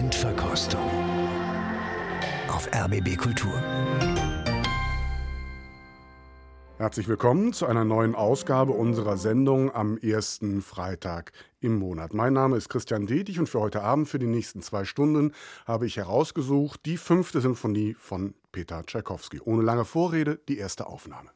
Endverkostung auf RBB Kultur. Herzlich willkommen zu einer neuen Ausgabe unserer Sendung am ersten Freitag im Monat. Mein Name ist Christian Detig und für heute Abend, für die nächsten zwei Stunden, habe ich herausgesucht die fünfte Symphonie von Peter Tschaikowski. Ohne lange Vorrede die erste Aufnahme.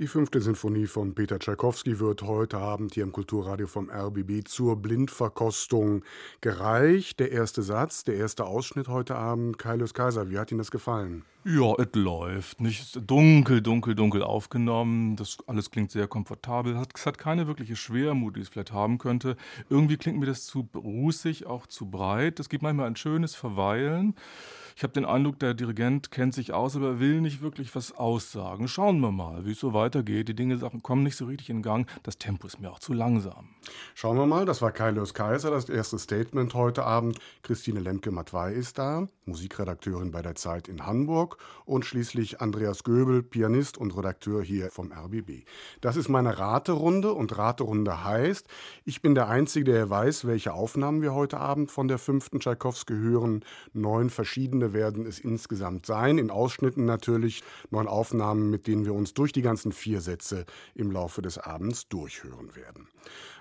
Die fünfte Sinfonie von Peter Tschaikowski wird heute Abend hier im Kulturradio vom RBB zur Blindverkostung gereicht. Der erste Satz, der erste Ausschnitt heute Abend. Kaius Kaiser, wie hat Ihnen das gefallen? Ja, es läuft. Nicht dunkel, dunkel, dunkel aufgenommen. Das alles klingt sehr komfortabel. Es hat keine wirkliche Schwermut, die es vielleicht haben könnte. Irgendwie klingt mir das zu rußig, auch zu breit. Es gibt manchmal ein schönes Verweilen. Ich habe den Eindruck, der Dirigent kennt sich aus, aber will nicht wirklich was aussagen. Schauen wir mal, wie es so weitergeht. Die Dinge kommen nicht so richtig in Gang. Das Tempo ist mir auch zu langsam. Schauen wir mal, das war Kaius Kaiser, das erste Statement heute Abend. Christine Lemke-Matwei ist da, Musikredakteurin bei der Zeit in Hamburg und schließlich Andreas Göbel, Pianist und Redakteur hier vom RBB. Das ist meine Raterunde und Raterunde heißt, ich bin der Einzige, der weiß, welche Aufnahmen wir heute Abend von der fünften Tschaikowski hören. Neun verschiedene werden es insgesamt sein. In Ausschnitten natürlich neun Aufnahmen, mit denen wir uns durch die ganzen vier Sätze im Laufe des Abends durchhören werden.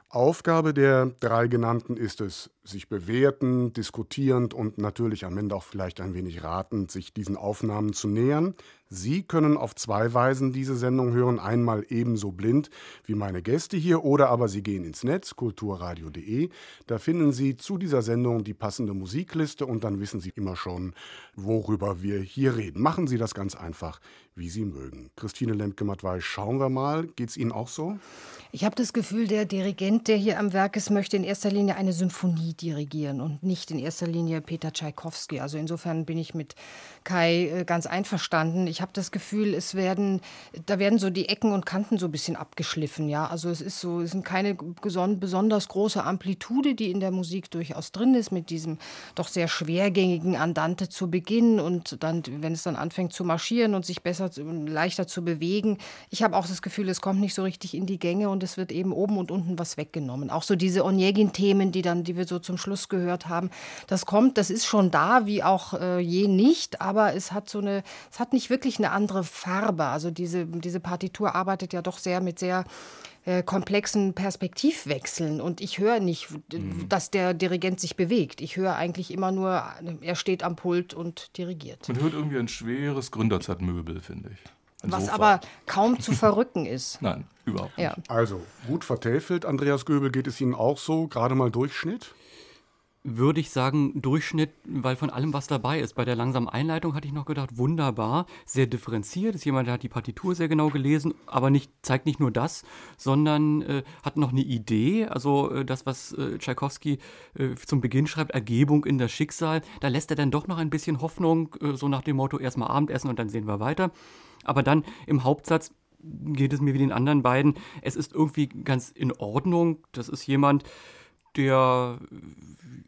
Aufgabe der drei genannten ist es, sich bewertend, diskutierend und natürlich am Ende auch vielleicht ein wenig ratend, sich diesen Aufnahmen zu nähern. Sie können auf zwei Weisen diese Sendung hören. Einmal ebenso blind wie meine Gäste hier oder aber Sie gehen ins Netz, kulturradio.de. Da finden Sie zu dieser Sendung die passende Musikliste und dann wissen Sie immer schon, worüber wir hier reden. Machen Sie das ganz einfach, wie Sie mögen. Christine Lemke-Matwei, schauen wir mal. Geht es Ihnen auch so? Ich habe das Gefühl, der Dirigent, der hier am Werk ist, möchte in erster Linie eine Symphonie dirigieren und nicht in erster Linie Peter Tschaikowski. Also insofern bin ich mit Kai äh, ganz einverstanden. Ich habe das Gefühl, es werden, da werden so die Ecken und Kanten so ein bisschen abgeschliffen. Ja, also es ist so, es sind keine besonders große Amplitude, die in der Musik durchaus drin ist, mit diesem doch sehr schwergängigen Andante zu Beginn und dann, wenn es dann anfängt zu marschieren und sich besser, leichter zu bewegen. Ich habe auch das Gefühl, es kommt nicht so richtig in die Gänge und es wird eben oben und unten was weggenommen. Auch so diese Onegin-Themen, die dann, die wir so zum Schluss gehört haben, das kommt, das ist schon da, wie auch äh, je nicht, aber es hat so eine, es hat nicht wirklich eine andere Farbe. Also diese, diese Partitur arbeitet ja doch sehr mit sehr äh, komplexen Perspektivwechseln und ich höre nicht, mhm. dass der Dirigent sich bewegt. Ich höre eigentlich immer nur, er steht am Pult und dirigiert. Man hört irgendwie ein schweres Gründerzeitmöbel, finde ich. Ein Was Sofa. aber kaum zu verrücken ist. Nein, überhaupt nicht. Ja. Also, gut vertäfelt, Andreas Göbel, geht es Ihnen auch so? Gerade mal Durchschnitt? Würde ich sagen, Durchschnitt, weil von allem was dabei ist. Bei der langsamen Einleitung hatte ich noch gedacht, wunderbar, sehr differenziert. Ist jemand, der hat die Partitur sehr genau gelesen, aber nicht, zeigt nicht nur das, sondern äh, hat noch eine Idee. Also äh, das, was äh, Tschaikowski äh, zum Beginn schreibt, Ergebung in das Schicksal, da lässt er dann doch noch ein bisschen Hoffnung, äh, so nach dem Motto, erstmal Abendessen und dann sehen wir weiter. Aber dann im Hauptsatz geht es mir wie den anderen beiden. Es ist irgendwie ganz in Ordnung. Das ist jemand, der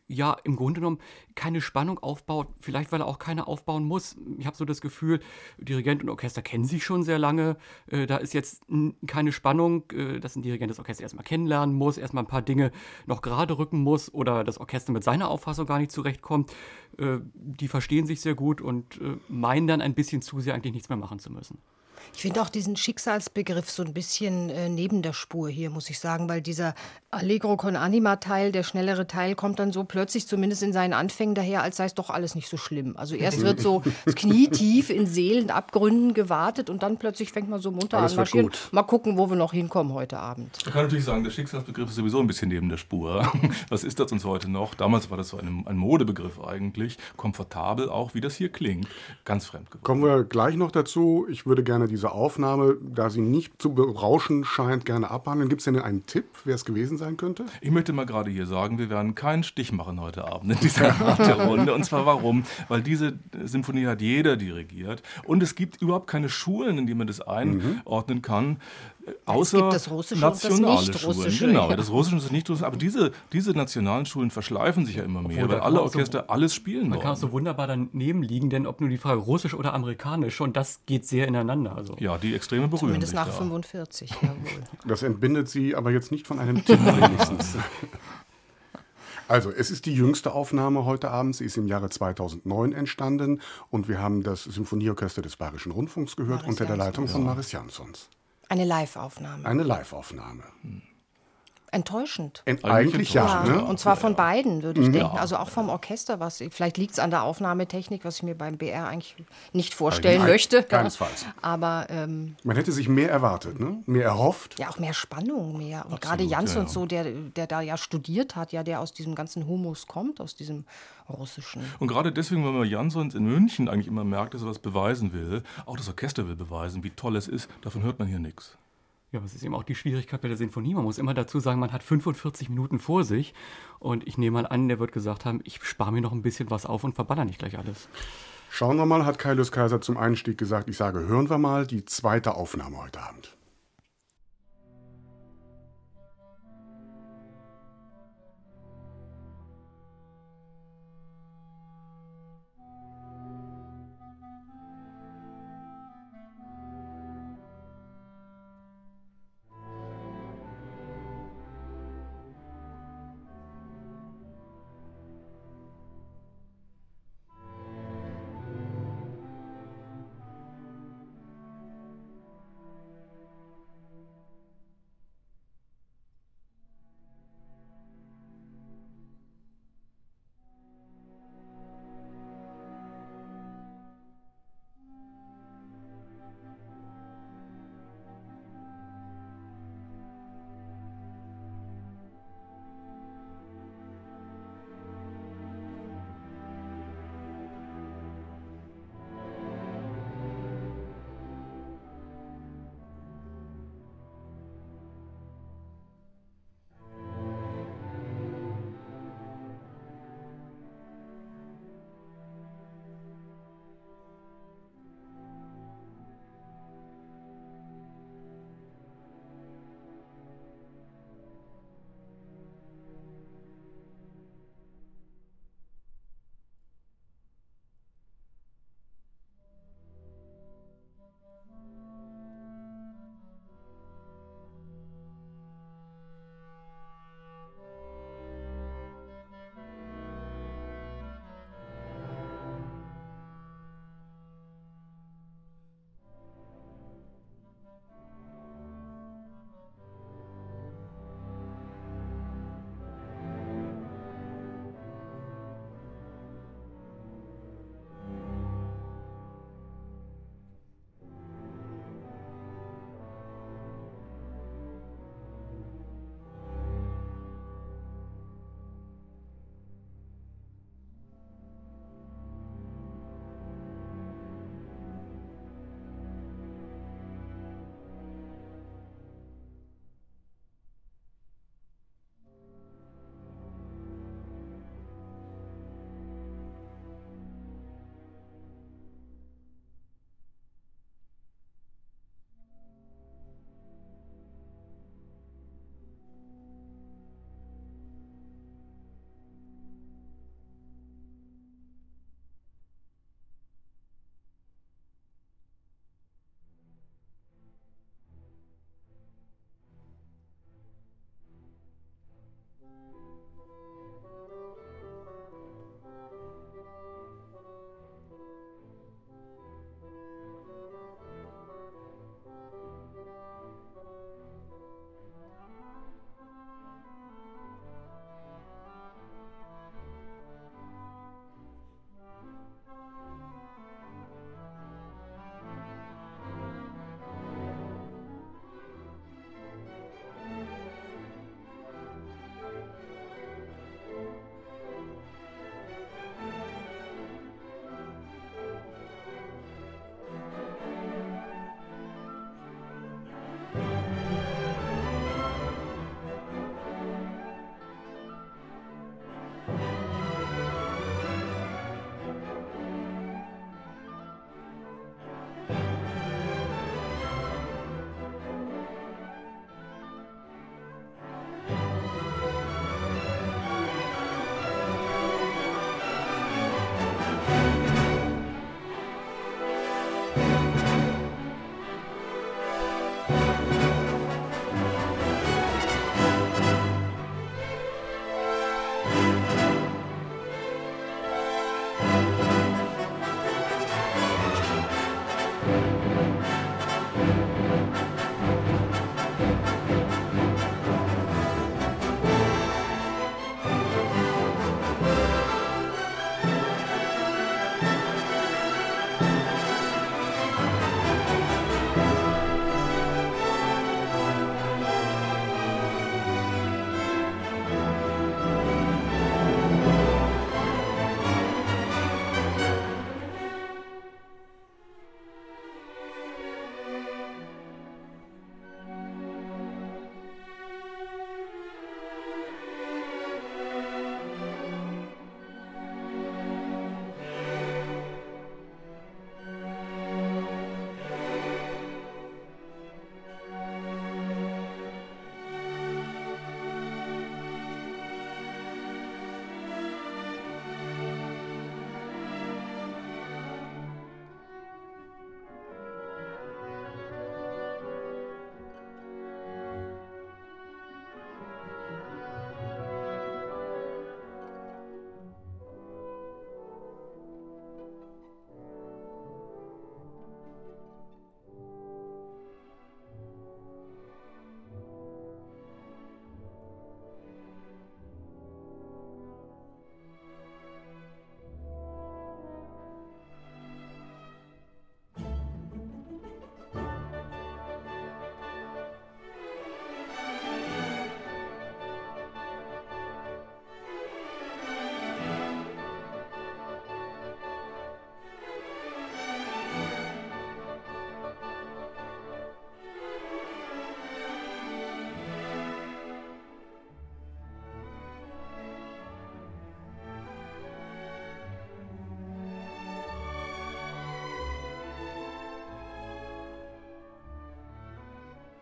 ja im Grunde genommen keine Spannung aufbaut, vielleicht weil er auch keine aufbauen muss. Ich habe so das Gefühl, Dirigent und Orchester kennen sich schon sehr lange. Äh, da ist jetzt keine Spannung, äh, dass ein Dirigent das Orchester erstmal kennenlernen muss, erstmal ein paar Dinge noch gerade rücken muss oder das Orchester mit seiner Auffassung gar nicht zurechtkommt. Äh, die verstehen sich sehr gut und äh, meinen dann ein bisschen zu sehr eigentlich nichts mehr machen zu müssen. Ich finde auch diesen Schicksalsbegriff so ein bisschen äh, neben der Spur hier, muss ich sagen, weil dieser Allegro con anima Teil, der schnellere Teil, kommt dann so plötzlich zumindest in seinen Anfängen daher, als sei es doch alles nicht so schlimm. Also erst wird so knietief in Seelenabgründen gewartet und dann plötzlich fängt man so munter alles an marschieren. Mal gucken, wo wir noch hinkommen heute Abend. Man kann natürlich sagen, der Schicksalsbegriff ist sowieso ein bisschen neben der Spur. Was ist das uns heute noch? Damals war das so ein, ein Modebegriff eigentlich. Komfortabel auch, wie das hier klingt. Ganz fremd geworden. Kommen wir gleich noch dazu. Ich würde gerne diese Aufnahme, da sie nicht zu berauschen scheint, gerne abhandeln. Gibt es denn einen Tipp, wer es gewesen sein könnte? Ich möchte mal gerade hier sagen, wir werden keinen Stich machen heute Abend in dieser Runde. Und zwar warum? Weil diese Symphonie hat jeder dirigiert. Und es gibt überhaupt keine Schulen, in die man das einordnen mhm. kann. Außer es gibt das Russische nationale und das Schulen. Genau, ja. das Russische und das Nicht-Russische. Aber diese, diese nationalen Schulen verschleifen sich ja immer mehr, weil alle Orchester so, alles spielen Man wollen. kann auch so wunderbar daneben liegen, denn ob nur die Frage Russisch oder Amerikanisch, schon das geht sehr ineinander. Also. Ja, die Extreme berühren Zumindest nach da. 45, jawohl. Das entbindet Sie aber jetzt nicht von einem Tipp wenigstens. Also, es ist die jüngste Aufnahme heute Abend. Sie ist im Jahre 2009 entstanden und wir haben das Symphonieorchester des Bayerischen Rundfunks gehört Maris unter der Leitung von Maris Jansons. Eine Live-Aufnahme. Eine Live-Aufnahme. Enttäuschend. Ent- Eigentlich Eigentlich ja, enttäuschend, ne? Und zwar von beiden, würde ich Mhm. denken. Ja. Also auch vom Orchester, was vielleicht liegt es an der Aufnahmetechnik, was ich mir beim BR eigentlich nicht vorstellen Nein, möchte. keinesfalls. Aber ähm, Man hätte sich mehr erwartet, ne? mehr erhofft. ja, auch mehr Spannung, mehr. Und Absolut, gerade Jans ja, und ja. so, der, der da ja studiert hat, ja, der aus diesem ganzen Humus kommt, aus diesem russischen. Und gerade deswegen, weil man Jansons in München eigentlich immer merkt, dass er was beweisen will, auch das Orchester will beweisen, wie toll es ist, davon hört man hier nichts. Ja, das ist eben auch die Schwierigkeit bei der Sinfonie. Man muss immer dazu sagen, man hat 45 Minuten vor sich. Und ich nehme mal an, der wird gesagt haben, ich spare mir noch ein bisschen was auf und verballer nicht gleich alles. Schauen wir mal, hat Kaius Kaiser zum Einstieg gesagt. Ich sage, hören wir mal die zweite Aufnahme heute Abend.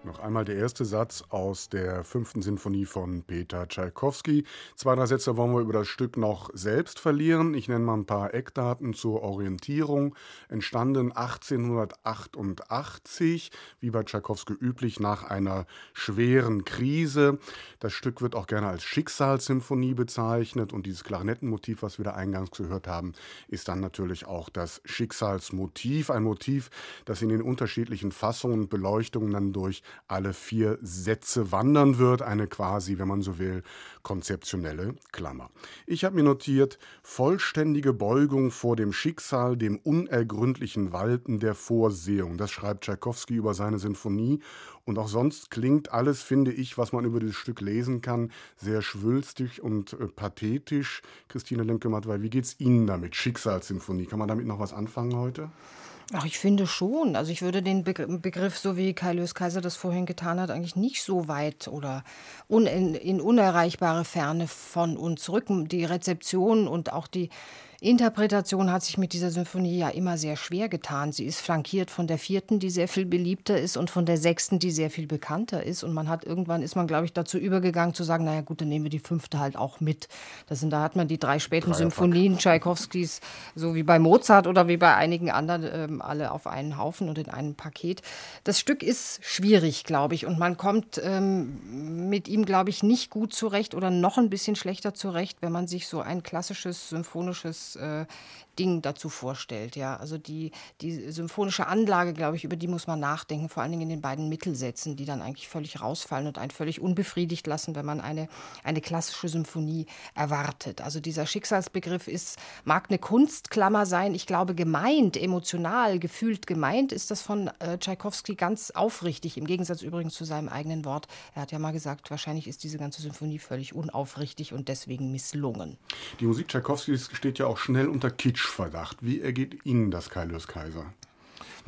Noch einmal der erste Satz aus der fünften Sinfonie von Peter Tschaikowski. Zwei, drei Sätze wollen wir über das Stück noch selbst verlieren. Ich nenne mal ein paar Eckdaten zur Orientierung. Entstanden 1888, wie bei Tschaikowski üblich, nach einer schweren Krise. Das Stück wird auch gerne als Schicksalssymphonie bezeichnet und dieses Klarinettenmotiv, was wir da eingangs gehört haben, ist dann natürlich auch das Schicksalsmotiv. Ein Motiv, das in den unterschiedlichen Fassungen und Beleuchtungen dann durch alle vier Sätze wandern wird, eine quasi, wenn man so will, konzeptionelle Klammer. Ich habe mir notiert, vollständige Beugung vor dem Schicksal, dem unergründlichen Walten der Vorsehung. Das schreibt Tschaikowski über seine Sinfonie. Und auch sonst klingt alles, finde ich, was man über dieses Stück lesen kann, sehr schwülstig und äh, pathetisch. Christine Lemke-Matwei, wie geht's Ihnen damit? Schicksalssymphonie, kann man damit noch was anfangen heute? Ach, ich finde schon. Also ich würde den Begriff, so wie Kai Lös Kaiser das vorhin getan hat, eigentlich nicht so weit oder un in unerreichbare Ferne von uns rücken. Die Rezeption und auch die Interpretation hat sich mit dieser Symphonie ja immer sehr schwer getan. Sie ist flankiert von der vierten, die sehr viel beliebter ist, und von der sechsten, die sehr viel bekannter ist. Und man hat irgendwann ist man, glaube ich, dazu übergegangen zu sagen, naja gut, dann nehmen wir die fünfte halt auch mit. Das sind, da hat man die drei späten. Symphonien Tschaikowskis, so wie bei Mozart oder wie bei einigen anderen, ähm, alle auf einen Haufen und in einem Paket. Das Stück ist schwierig, glaube ich, und man kommt ähm, mit ihm, glaube ich, nicht gut zurecht oder noch ein bisschen schlechter zurecht, wenn man sich so ein klassisches symphonisches äh, Ding dazu vorstellt. Ja, also die, die symphonische Anlage, glaube ich, über die muss man nachdenken, vor allen Dingen in den beiden Mittelsätzen, die dann eigentlich völlig rausfallen und einen völlig unbefriedigt lassen, wenn man eine, eine klassische Symphonie erwartet. Also dieser Schicksalsbegriff ist, mag eine Kunstklammer sein. Ich glaube, gemeint, emotional, gefühlt gemeint ist das von äh, Tschaikowski ganz aufrichtig, im Gegensatz übrigens zu seinem eigenen Wort. Er hat ja mal gesagt, wahrscheinlich ist diese ganze Symphonie völlig unaufrichtig und deswegen misslungen. Die Musik Tschaikowskis steht ja auch schnell unter Kitschverdacht. Wie ergeht Ihnen das, Kaius Kaiser?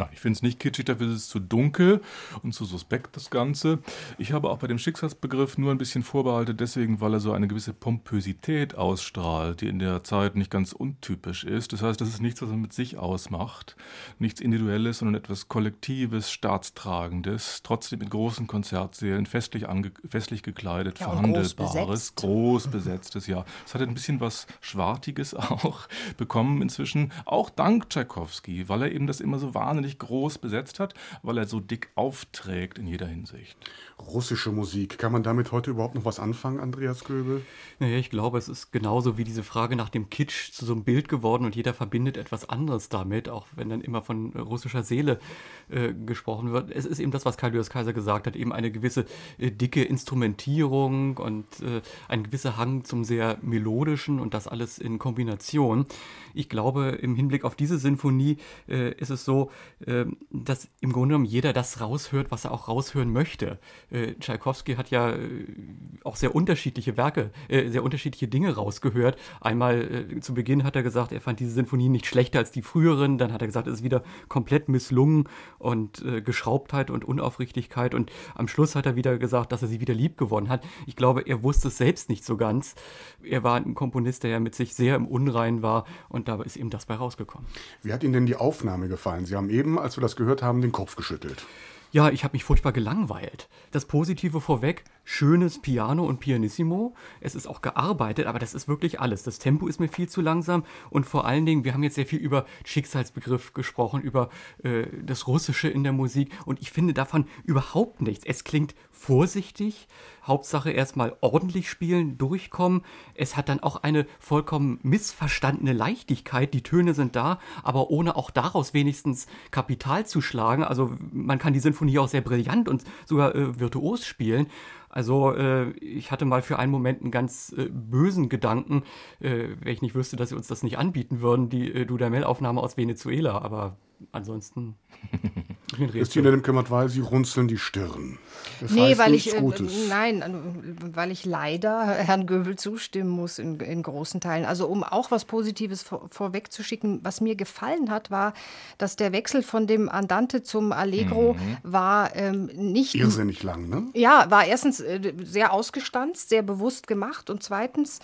Nein, ich finde es nicht kitschig, dafür ist es zu dunkel und zu suspekt, das Ganze. Ich habe auch bei dem Schicksalsbegriff nur ein bisschen Vorbehalte, deswegen, weil er so eine gewisse Pompösität ausstrahlt, die in der Zeit nicht ganz untypisch ist. Das heißt, das ist nichts, was man mit sich ausmacht. Nichts Individuelles, sondern etwas Kollektives, Staatstragendes, trotzdem mit großen Konzertsälen, festlich, festlich gekleidet, ja, verhandelbares, groß, besetzt. groß besetztes, ja. Es hat ein bisschen was Schwartiges auch bekommen inzwischen, auch dank Tchaikovsky, weil er eben das immer so wahnsinnig groß besetzt hat, weil er so dick aufträgt in jeder Hinsicht. Russische Musik, kann man damit heute überhaupt noch was anfangen, Andreas Göbel? Naja, ich glaube, es ist genauso wie diese Frage nach dem Kitsch zu so einem Bild geworden und jeder verbindet etwas anderes damit, auch wenn dann immer von russischer Seele äh, gesprochen wird. Es ist eben das, was Karl Julius Kaiser gesagt hat, eben eine gewisse äh, dicke Instrumentierung und äh, ein gewisser Hang zum sehr melodischen und das alles in Kombination. Ich glaube, im Hinblick auf diese Sinfonie äh, ist es so, ähm, dass im Grunde genommen jeder das raushört, was er auch raushören möchte. Äh, Tschaikowski hat ja äh, auch sehr unterschiedliche Werke, äh, sehr unterschiedliche Dinge rausgehört. Einmal äh, zu Beginn hat er gesagt, er fand diese Sinfonie nicht schlechter als die früheren. Dann hat er gesagt, es ist wieder komplett misslungen und äh, Geschraubtheit und Unaufrichtigkeit. Und am Schluss hat er wieder gesagt, dass er sie wieder lieb gewonnen hat. Ich glaube, er wusste es selbst nicht so ganz. Er war ein Komponist, der ja mit sich sehr im Unrein war und da ist eben das bei rausgekommen. Wie hat Ihnen denn die Aufnahme gefallen? Sie haben eben, als wir das gehört haben, den Kopf geschüttelt. Ja, ich habe mich furchtbar gelangweilt. Das Positive vorweg, schönes Piano und Pianissimo. Es ist auch gearbeitet, aber das ist wirklich alles. Das Tempo ist mir viel zu langsam und vor allen Dingen, wir haben jetzt sehr viel über Schicksalsbegriff gesprochen, über äh, das Russische in der Musik und ich finde davon überhaupt nichts. Es klingt vorsichtig, Hauptsache erstmal ordentlich spielen, durchkommen. Es hat dann auch eine vollkommen missverstandene Leichtigkeit. Die Töne sind da, aber ohne auch daraus wenigstens Kapital zu schlagen. Also man kann die Sinfonie auch sehr brillant und sogar äh, virtuos spielen. Also äh, ich hatte mal für einen Moment einen ganz äh, bösen Gedanken, äh, wenn ich nicht wüsste, dass sie uns das nicht anbieten würden, die äh, Dudamel-Aufnahme aus Venezuela. Aber ansonsten. Christine dem kümmert, weil sie runzeln die Stirn. Das nee, weil ich, äh, nein, also, weil ich leider Herrn Göbel zustimmen muss in, in großen Teilen. Also um auch was Positives vor, vorwegzuschicken, was mir gefallen hat, war, dass der Wechsel von dem Andante zum Allegro mhm. war ähm, nicht... Irrsinnig lang, ne? Ja, war erstens äh, sehr ausgestanzt, sehr bewusst gemacht und zweitens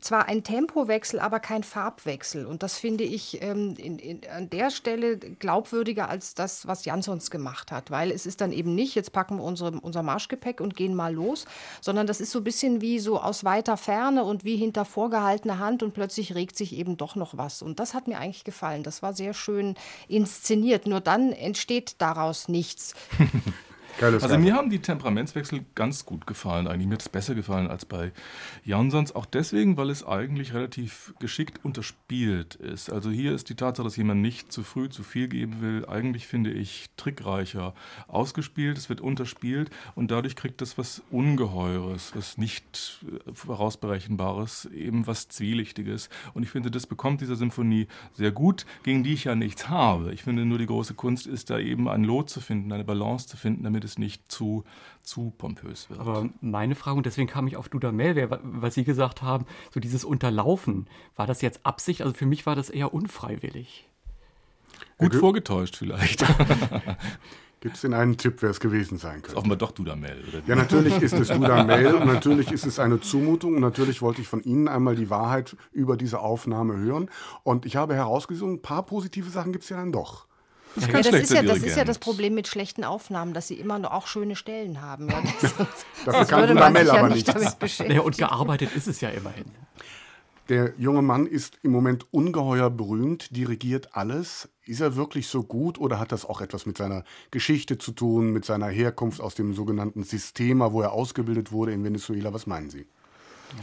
zwar ein Tempowechsel, aber kein Farbwechsel. Und das finde ich ähm, in, in, an der Stelle glaubwürdiger als das, was Jan sonst gemacht hat. Weil es ist dann eben nicht, jetzt packen wir unsere, unser Marschgepäck und gehen mal los, sondern das ist so ein bisschen wie so aus weiter Ferne und wie hinter vorgehaltener Hand und plötzlich regt sich eben doch noch was. Und das hat mir eigentlich gefallen. Das war sehr schön inszeniert. Nur dann entsteht daraus nichts. Geiles also mir haben die Temperamentswechsel ganz gut gefallen. Eigentlich mir hat es besser gefallen als bei Jansons. Auch deswegen, weil es eigentlich relativ geschickt unterspielt ist. Also hier ist die Tatsache, dass jemand nicht zu früh zu viel geben will, eigentlich finde ich trickreicher ausgespielt. Es wird unterspielt und dadurch kriegt es was Ungeheures, was nicht vorausberechenbares, eben was Zwielichtiges. Und ich finde, das bekommt diese Symphonie sehr gut, gegen die ich ja nichts habe. Ich finde nur die große Kunst ist da eben ein Lot zu finden, eine Balance zu finden, damit es nicht zu, zu pompös wird. Aber meine Frage, und deswegen kam ich auf Dudamel, was Sie gesagt haben, so dieses Unterlaufen, war das jetzt Absicht? Also für mich war das eher unfreiwillig. Gut vorgetäuscht vielleicht. Gibt es denn einen Tipp, wer es gewesen sein könnte? Offenbar doch Dudamel. Oder ja, natürlich ist es Dudamel und natürlich ist es eine Zumutung und natürlich wollte ich von Ihnen einmal die Wahrheit über diese Aufnahme hören. Und ich habe herausgesucht, ein paar positive Sachen gibt es ja dann doch. Das, ja, das, ist ja, das ist ja das Problem mit schlechten Aufnahmen, dass sie immer noch auch schöne Stellen haben. Ja, das, Dafür kann Dudamel aber nicht. Ja, und gearbeitet ist es ja immerhin. Der junge Mann ist im Moment ungeheuer berühmt, dirigiert alles. Ist er wirklich so gut oder hat das auch etwas mit seiner Geschichte zu tun, mit seiner Herkunft aus dem sogenannten Sistema, wo er ausgebildet wurde in Venezuela? Was meinen Sie?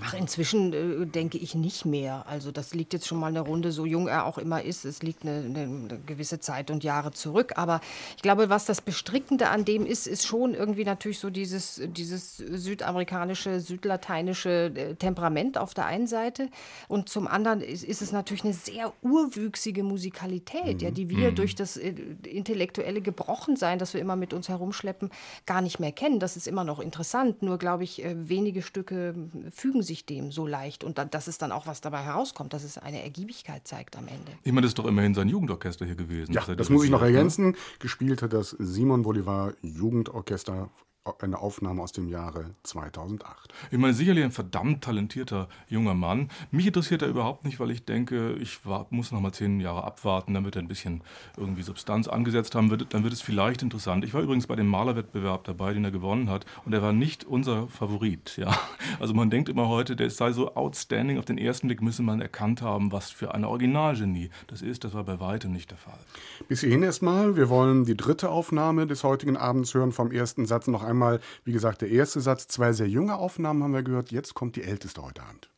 Ach, inzwischen äh, denke ich nicht mehr. Also das liegt jetzt schon mal eine Runde, so jung er auch immer ist. Es liegt eine, eine, gewisse Zeit und Jahre zurück. Aber ich glaube, was das Bestrickende an dem ist, ist schon irgendwie natürlich so dieses, dieses südamerikanische, südlateinische äh, Temperament auf der einen Seite. Und zum anderen ist, ist es natürlich eine sehr urwüchsige Musikalität, mhm. ja, die wir mhm. durch das äh, intellektuelle Gebrochensein, das wir immer mit uns herumschleppen, gar nicht mehr kennen. Das ist immer noch interessant. Nur, glaube ich, wenige Stücke fügen fügen sich dem so leicht und dann, dass es dann auch was dabei herauskommt, dass es eine Ergiebigkeit zeigt am Ende. Ich meine, das ist doch immerhin sein Jugendorchester hier gewesen. Ja, das muss ich noch ergänzen. Ne? Gespielt hat das Simon Bolivar Jugendorchester eine Aufnahme aus dem Jahre 2008. Ich meine, sicherlich ein verdammt talentierter junger Mann. Mich interessiert er überhaupt nicht, weil ich denke, ich war, muss noch mal zehn Jahre abwarten, damit er ein bisschen irgendwie Substanz angesetzt haben wird. Dann wird es vielleicht interessant. Ich war übrigens bei dem Malerwettbewerb dabei, den er gewonnen hat, und er war nicht unser Favorit. Ja? Also man denkt immer heute, der sei so outstanding. Auf den ersten Blick müsse man erkannt haben, was für eine Originalgenie das ist. Das war bei weitem nicht der Fall. Bis hierhin erstmal. Wir wollen die dritte Aufnahme des heutigen Abends hören. Vom ersten Satz noch einmal einmal, wie gesagt, der erste Satz, zwei sehr junge Aufnahmen haben wir gehört, jetzt kommt die älteste heute Abend.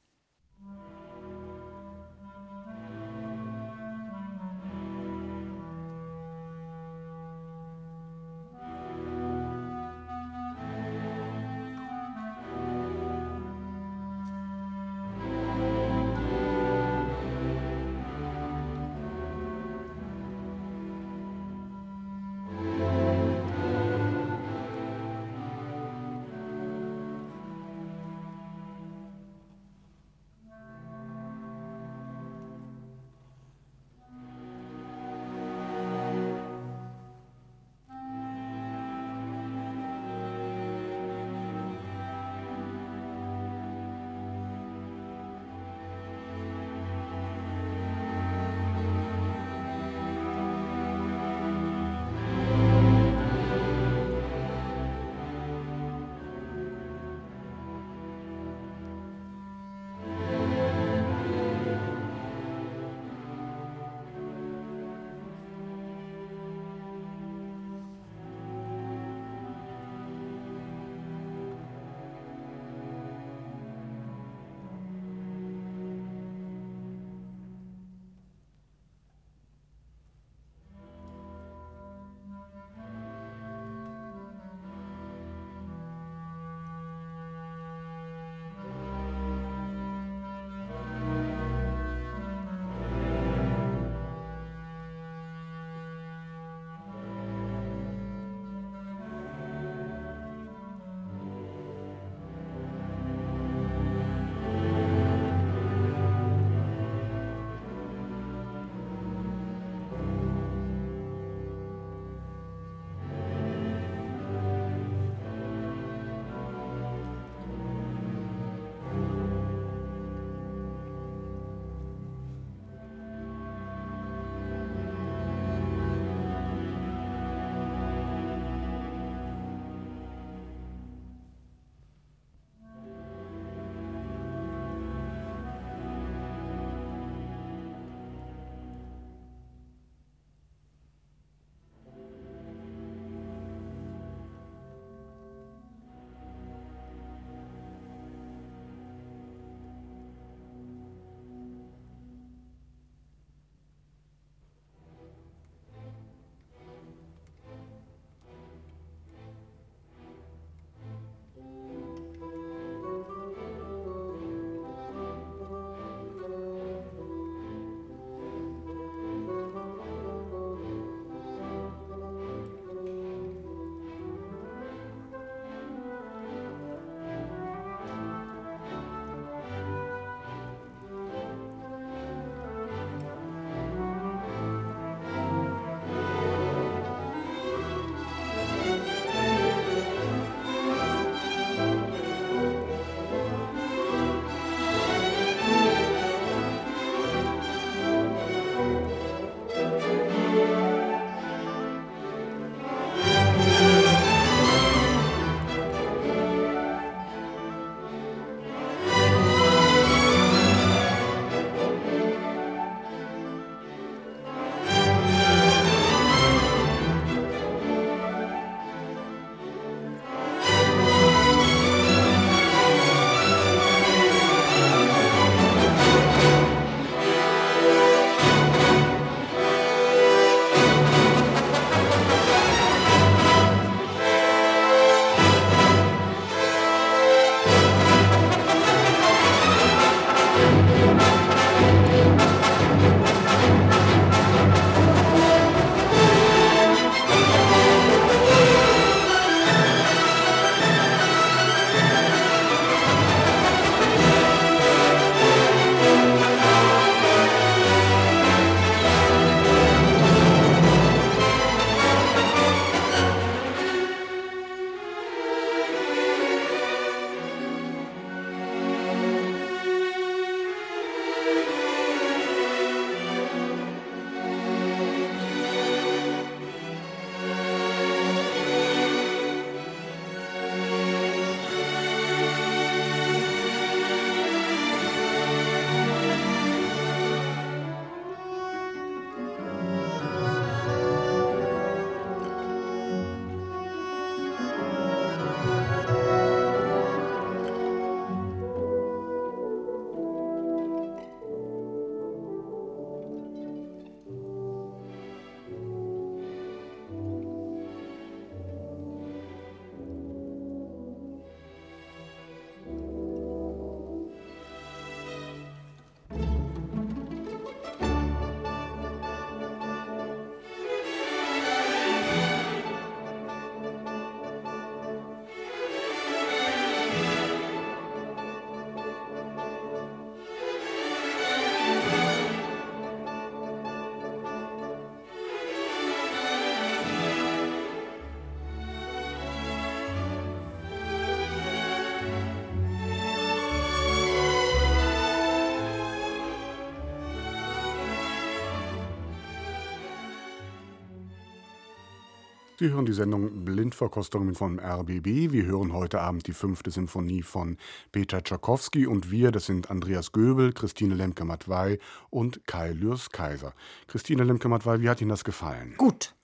Sie hören die Sendung Blindverkostung vom RBB. Wir hören heute Abend die fünfte Sinfonie von Peter Tschaikowski und wir, das sind Andreas Göbel, Christine Lemke-Matwei und Kai Lürs-Kaiser. Christine Lemke-Matwei, wie hat Ihnen das gefallen? Gut.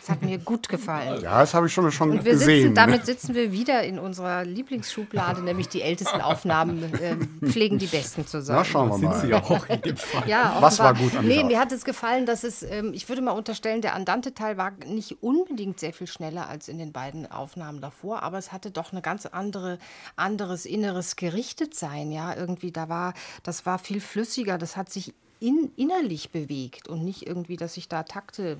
Es hat mir gut gefallen. Ja, das habe ich schon, schon Und wir gesehen. sitzen, damit sitzen wir wieder in unserer Lieblingsschublade, nämlich die ältesten Aufnahmen äh, pflegen die besten zu sein. Na, schauen wir mal. Sie auch in dem Fall. Ja, Was war gut an Nee, mir hat es gefallen, dass es, ähm, ich würde mal unterstellen, der Andante-Teil war nicht unbedingt sehr viel schneller als in den beiden Aufnahmen davor, aber es hatte doch eine ganz andere, anderes inneres Gerichtetsein, ja, irgendwie, da war, das war viel flüssiger, das hat sich in, innerlich bewegt und nicht irgendwie, dass ich da Takte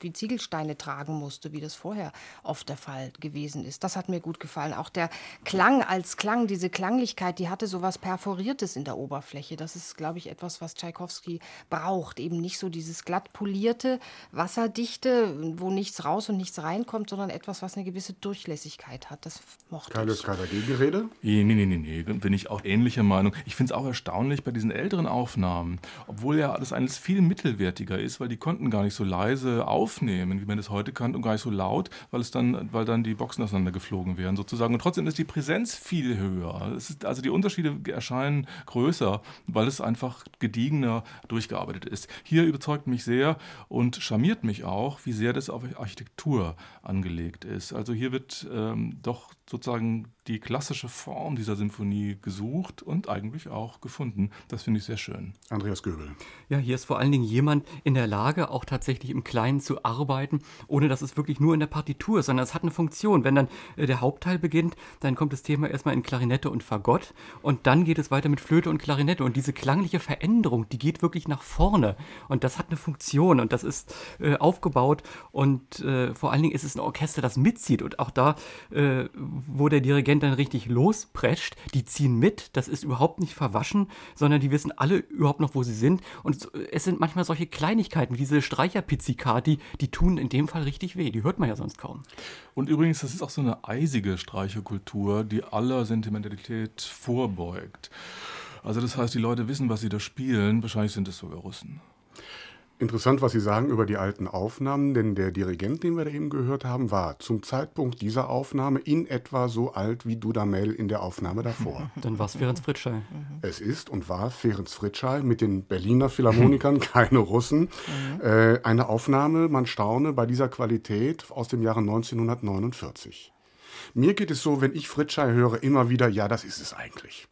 wie Ziegelsteine tragen musste, wie das vorher oft der Fall gewesen ist. Das hat mir gut gefallen. Auch der Klang als Klang, diese Klanglichkeit, die hatte so was Perforiertes in der Oberfläche. Das ist, glaube ich, etwas, was Tschaikowski braucht. Eben nicht so dieses glatt polierte, wasserdichte, wo nichts raus und nichts reinkommt, sondern etwas, was eine gewisse Durchlässigkeit hat. Das mochte Kai ich. Lürs-Kaiser, Gegenrede? Nee, nee, nee, nee, nee, bin ich auch ähnlicher Meinung. Ich finde es auch erstaunlich bei diesen älteren Aufnahmen, obwohl ja das alles viel mittelwertiger ist, weil die konnten gar nicht so leise aufnehmen, wie man es heute kann, und gar nicht so laut, weil es dann, weil dann die Boxen auseinander geflogen wären sozusagen. Und trotzdem ist die Präsenz viel höher. Ist, also die Unterschiede erscheinen größer, weil es einfach gediegener durchgearbeitet ist. Hier überzeugt mich sehr und charmiert mich auch, wie sehr das auf Architektur angelegt ist. Also hier wird ähm, doch sozusagen die klassische Form dieser Symphonie gesucht und eigentlich auch gefunden. Das finde ich sehr schön. Andreas Göbel. Ja, hier ist vor allen Dingen jemand in der Lage, auch tatsächlich im Kleinen zu arbeiten, ohne dass es wirklich nur in der Partitur ist, sondern es hat eine Funktion. Wenn dann äh, der Hauptteil beginnt, dann kommt das Thema erstmal in Klarinette und Fagott und dann geht es weiter mit Flöte und Klarinette. Und diese klangliche Veränderung, die geht wirklich nach vorne. Und das hat eine Funktion und das ist äh, aufgebaut und äh, vor allen Dingen ist es ein Orchester, das mitzieht. Und auch da, äh, wo der Dirigent dann richtig losprescht, die ziehen mit, das ist überhaupt nicht verwaschen, sondern die wissen alle überhaupt noch, wo sie sind. Und es sind manchmal solche Kleinigkeiten, wie diese Streicherpizzicati, die tun in dem Fall richtig weh. Die hört man ja sonst kaum. Und übrigens, das ist auch so eine eisige Streicherkultur, die aller Sentimentalität vorbeugt. Also das heißt, die Leute wissen, was sie da spielen. Wahrscheinlich sind es sogar Russen. Interessant, was Sie sagen über die alten Aufnahmen, denn der Dirigent, den wir da eben gehört haben, war zum Zeitpunkt dieser Aufnahme in etwa so alt wie Dudamel in der Aufnahme davor. Dann war es Ferenc Fritschei. Es ist und war Ferenc Fritschei mit den Berliner Philharmonikern, keine Russen. Äh, eine Aufnahme, man staune, bei dieser Qualität aus dem Jahre 1949. Mir geht es so, wenn ich Fritschei höre, immer wieder, ja, das ist es eigentlich.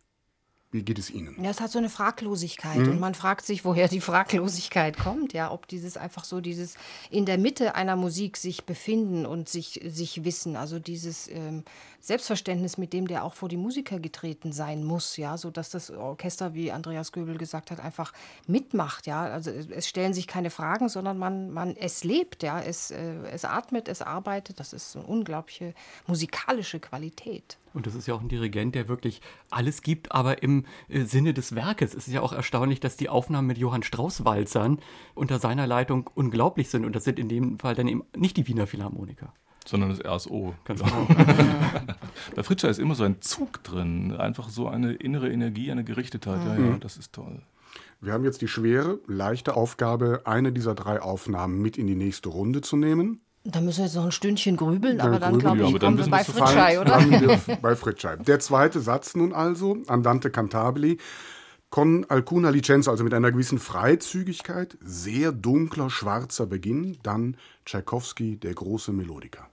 Wie geht es Ihnen? Ja, es hat so eine Fraglosigkeit. Mhm. und man fragt sich, woher die Fraglosigkeit kommt, ja, ob dieses einfach so dieses in der Mitte einer Musik sich befinden und sich, sich wissen, also dieses ähm, Selbstverständnis, mit dem der auch vor die Musiker getreten sein muss, ja, so dass das Orchester, wie Andreas Göbel gesagt hat, einfach mitmacht, ja, also es, stellen sich keine Fragen, sondern man, man es lebt, ja, es, äh, es atmet, es arbeitet, das ist eine unglaubliche musikalische Qualität. Und das ist ja auch ein Dirigent, der wirklich alles gibt, aber im äh, Sinne des Werkes. Es ist ja auch erstaunlich, dass die Aufnahmen mit Johann Strauß-Walzern unter seiner Leitung unglaublich sind. Und das sind in dem Fall dann eben nicht die Wiener Philharmoniker. Sondern das RSO. Ganz genau. Bei Fritscher ist immer so ein Zug drin. Einfach so eine innere Energie, eine Gerichtetheit. Ja, ja, das ist toll. Wir haben jetzt die schwere, leichte Aufgabe, eine dieser drei Aufnahmen mit in die nächste Runde zu nehmen. Da müssen wir jetzt noch ein Stündchen grübeln, Ja, aber dann glaube ja, ich, dann kommen wir bei Fritschei, oder? Bei Fritschei. Der zweite Satz nun also, Andante Cantabili, con alcuna licenza, also mit einer gewissen Freizügigkeit, sehr dunkler, schwarzer Beginn, dann Tschaikowski, der große Melodiker.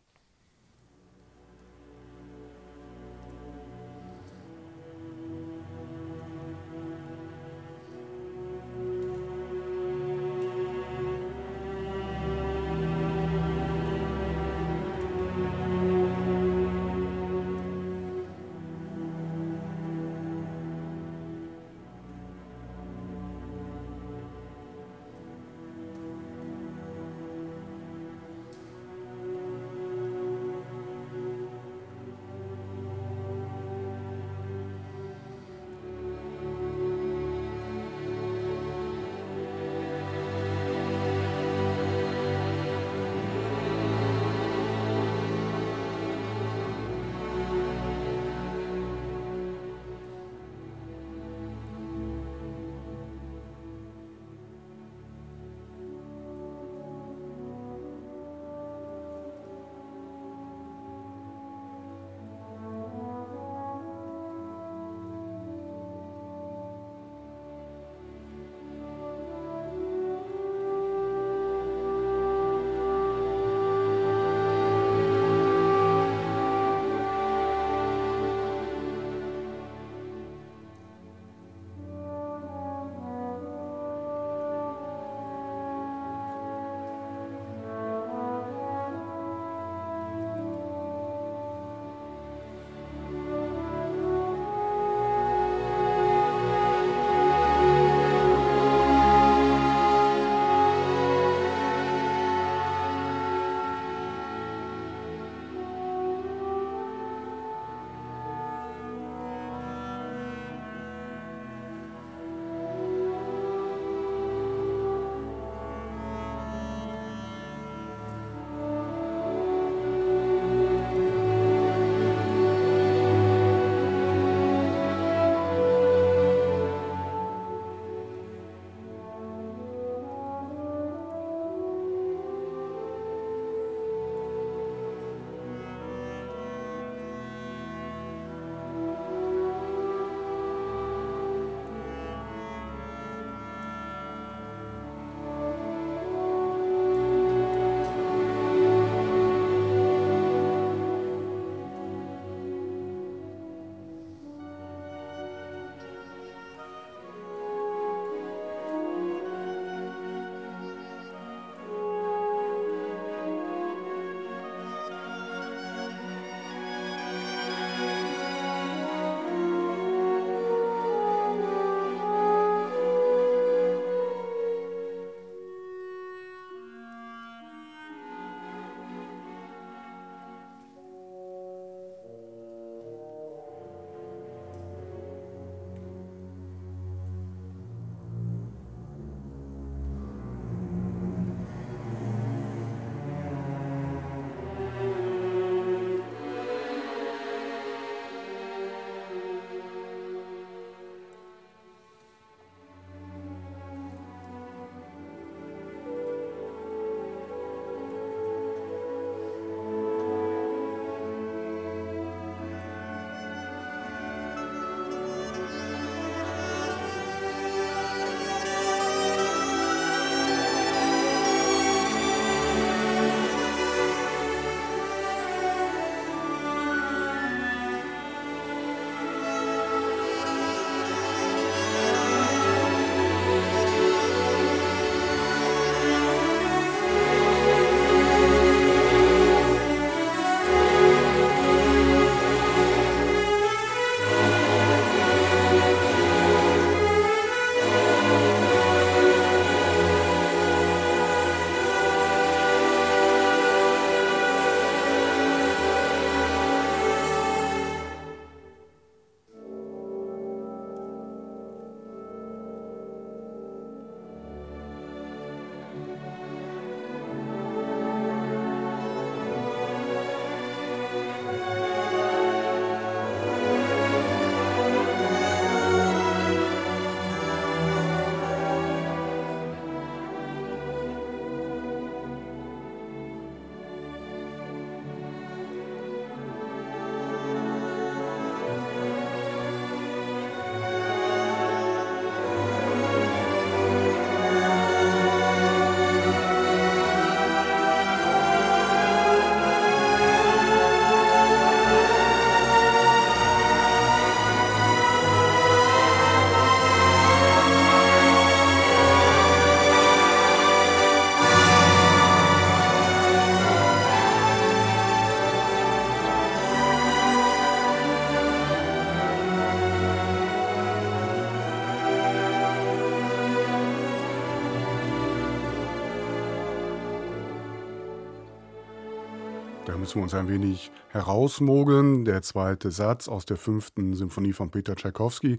Müssen wir uns ein wenig herausmogeln. Der zweite Satz aus der fünften Symphonie von Peter Tschaikowski.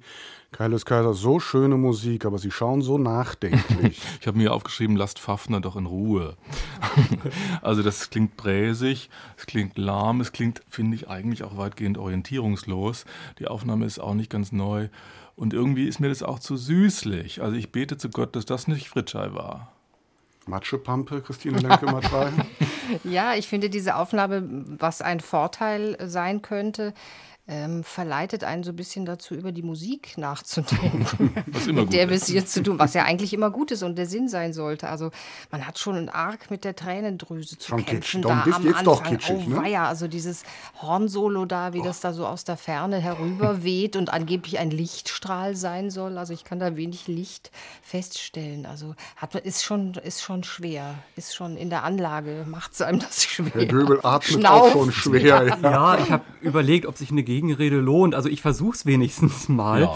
Kaius Kaiser, so schöne Musik, aber Sie schauen so nachdenklich. ich habe mir aufgeschrieben, lasst Pfaffner doch in Ruhe. also das klingt bräsig, es klingt lahm, es klingt, finde ich, eigentlich auch weitgehend orientierungslos. Die Aufnahme ist auch nicht ganz neu. Und irgendwie ist mir das auch zu süßlich. Also ich bete zu Gott, dass das nicht Fritschei war. Matschepampe, Christine Lenke-Matschei? ja, ich finde diese Aufnahme, was ein Vorteil sein könnte, ähm, verleitet einen so ein bisschen dazu, über die Musik nachzudenken, was immer mit der wir es hier zu tun, was ja eigentlich immer gut ist und der Sinn sein sollte. Also man hat schon arg mit der Tränendrüse zu schon kämpfen. Da am jetzt Anfang. Doch kitschig, oh, ne? weia, also dieses Hornsolo da, wie oh. das da so aus der Ferne herüberweht und angeblich ein Lichtstrahl sein soll. Also ich kann da wenig Licht feststellen. Also hat, ist, schon, ist schon schwer, ist schon in der Anlage, macht es einem das schwer. Der Göbel atmet Schnauft, auch schon schwer. Ja, ja ich habe überlegt, ob sich eine Gegenrede lohnt. Also ich versuche es wenigstens mal. Ja.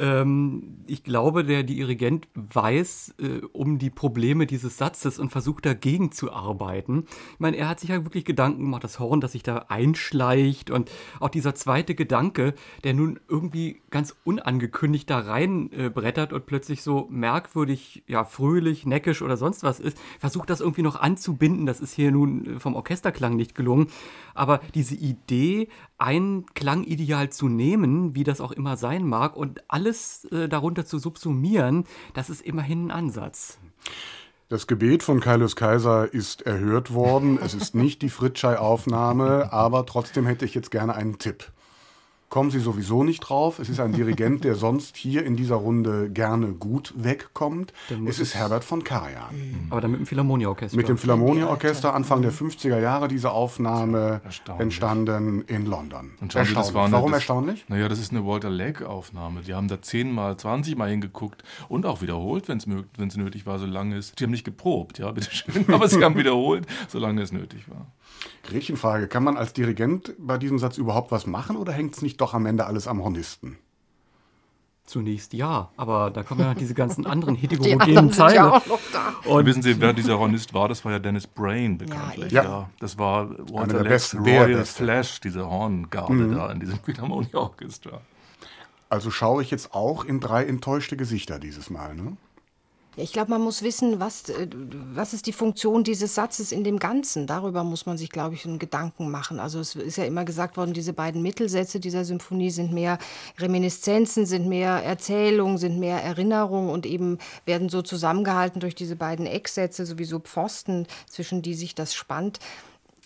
Ähm, ich glaube, der Dirigent weiß äh, um die Probleme dieses Satzes und versucht dagegen zu arbeiten. Ich meine, er hat sich ja wirklich Gedanken gemacht, das Horn, das sich da einschleicht und auch dieser zweite Gedanke, der nun irgendwie ganz unangekündigt da rein äh, und plötzlich so merkwürdig, ja, fröhlich, neckisch oder sonst was ist, versucht das irgendwie noch anzubinden. Das ist hier nun vom Orchesterklang nicht gelungen. Aber diese Idee, ein Klangideal zu nehmen, wie das auch immer sein mag, und alles äh, darunter zu subsumieren, das ist immerhin ein Ansatz. Das Gebet von Kaius Kaiser ist erhört worden. Es ist nicht die Fritschei-Aufnahme, aber trotzdem hätte ich jetzt gerne einen Tipp kommen Sie sowieso nicht drauf. Es ist ein Dirigent, der sonst hier in dieser Runde gerne gut wegkommt. Es ist Herbert von Karajan. Mhm. Aber dann mit dem Philharmonieorchester. Mit dem Philharmonieorchester Anfang der 50er Jahre diese Aufnahme entstanden in London. erstaunlich. Warum das, erstaunlich? Naja, das ist eine Walter Legg-Aufnahme. Die haben da zehnmal, zwanzigmal hingeguckt und auch wiederholt, wenn es nötig war, solange es. Die haben nicht geprobt, ja, bitteschön, aber sie haben wiederholt, solange es nötig war. Gretchenfrage, kann man als Dirigent bei diesem Satz überhaupt was machen oder hängt es nicht doch am Ende alles am Hornisten? Zunächst ja, aber da kommen ja diese ganzen anderen heterogenen Teile. Ja und wissen Sie, wer dieser Hornist war? Das war ja Dennis Brain bekanntlich. Ja, ja. Das war Walter Lex Royal Flash, diese Horngarde mhm. da in diesem Philharmonie-Orchester. Also schaue ich jetzt auch in drei enttäuschte Gesichter dieses Mal, ne? Ich glaube, man muss wissen, was, äh, was ist die Funktion dieses Satzes in dem Ganzen. Darüber muss man sich, glaube ich, einen Gedanken machen. Also es ist ja immer gesagt worden, diese beiden Mittelsätze dieser Symphonie sind mehr Reminiszenzen, sind mehr Erzählungen, sind mehr Erinnerungen und eben werden so zusammengehalten durch diese beiden Ecksätze, sowieso Pfosten, zwischen die sich das spannt.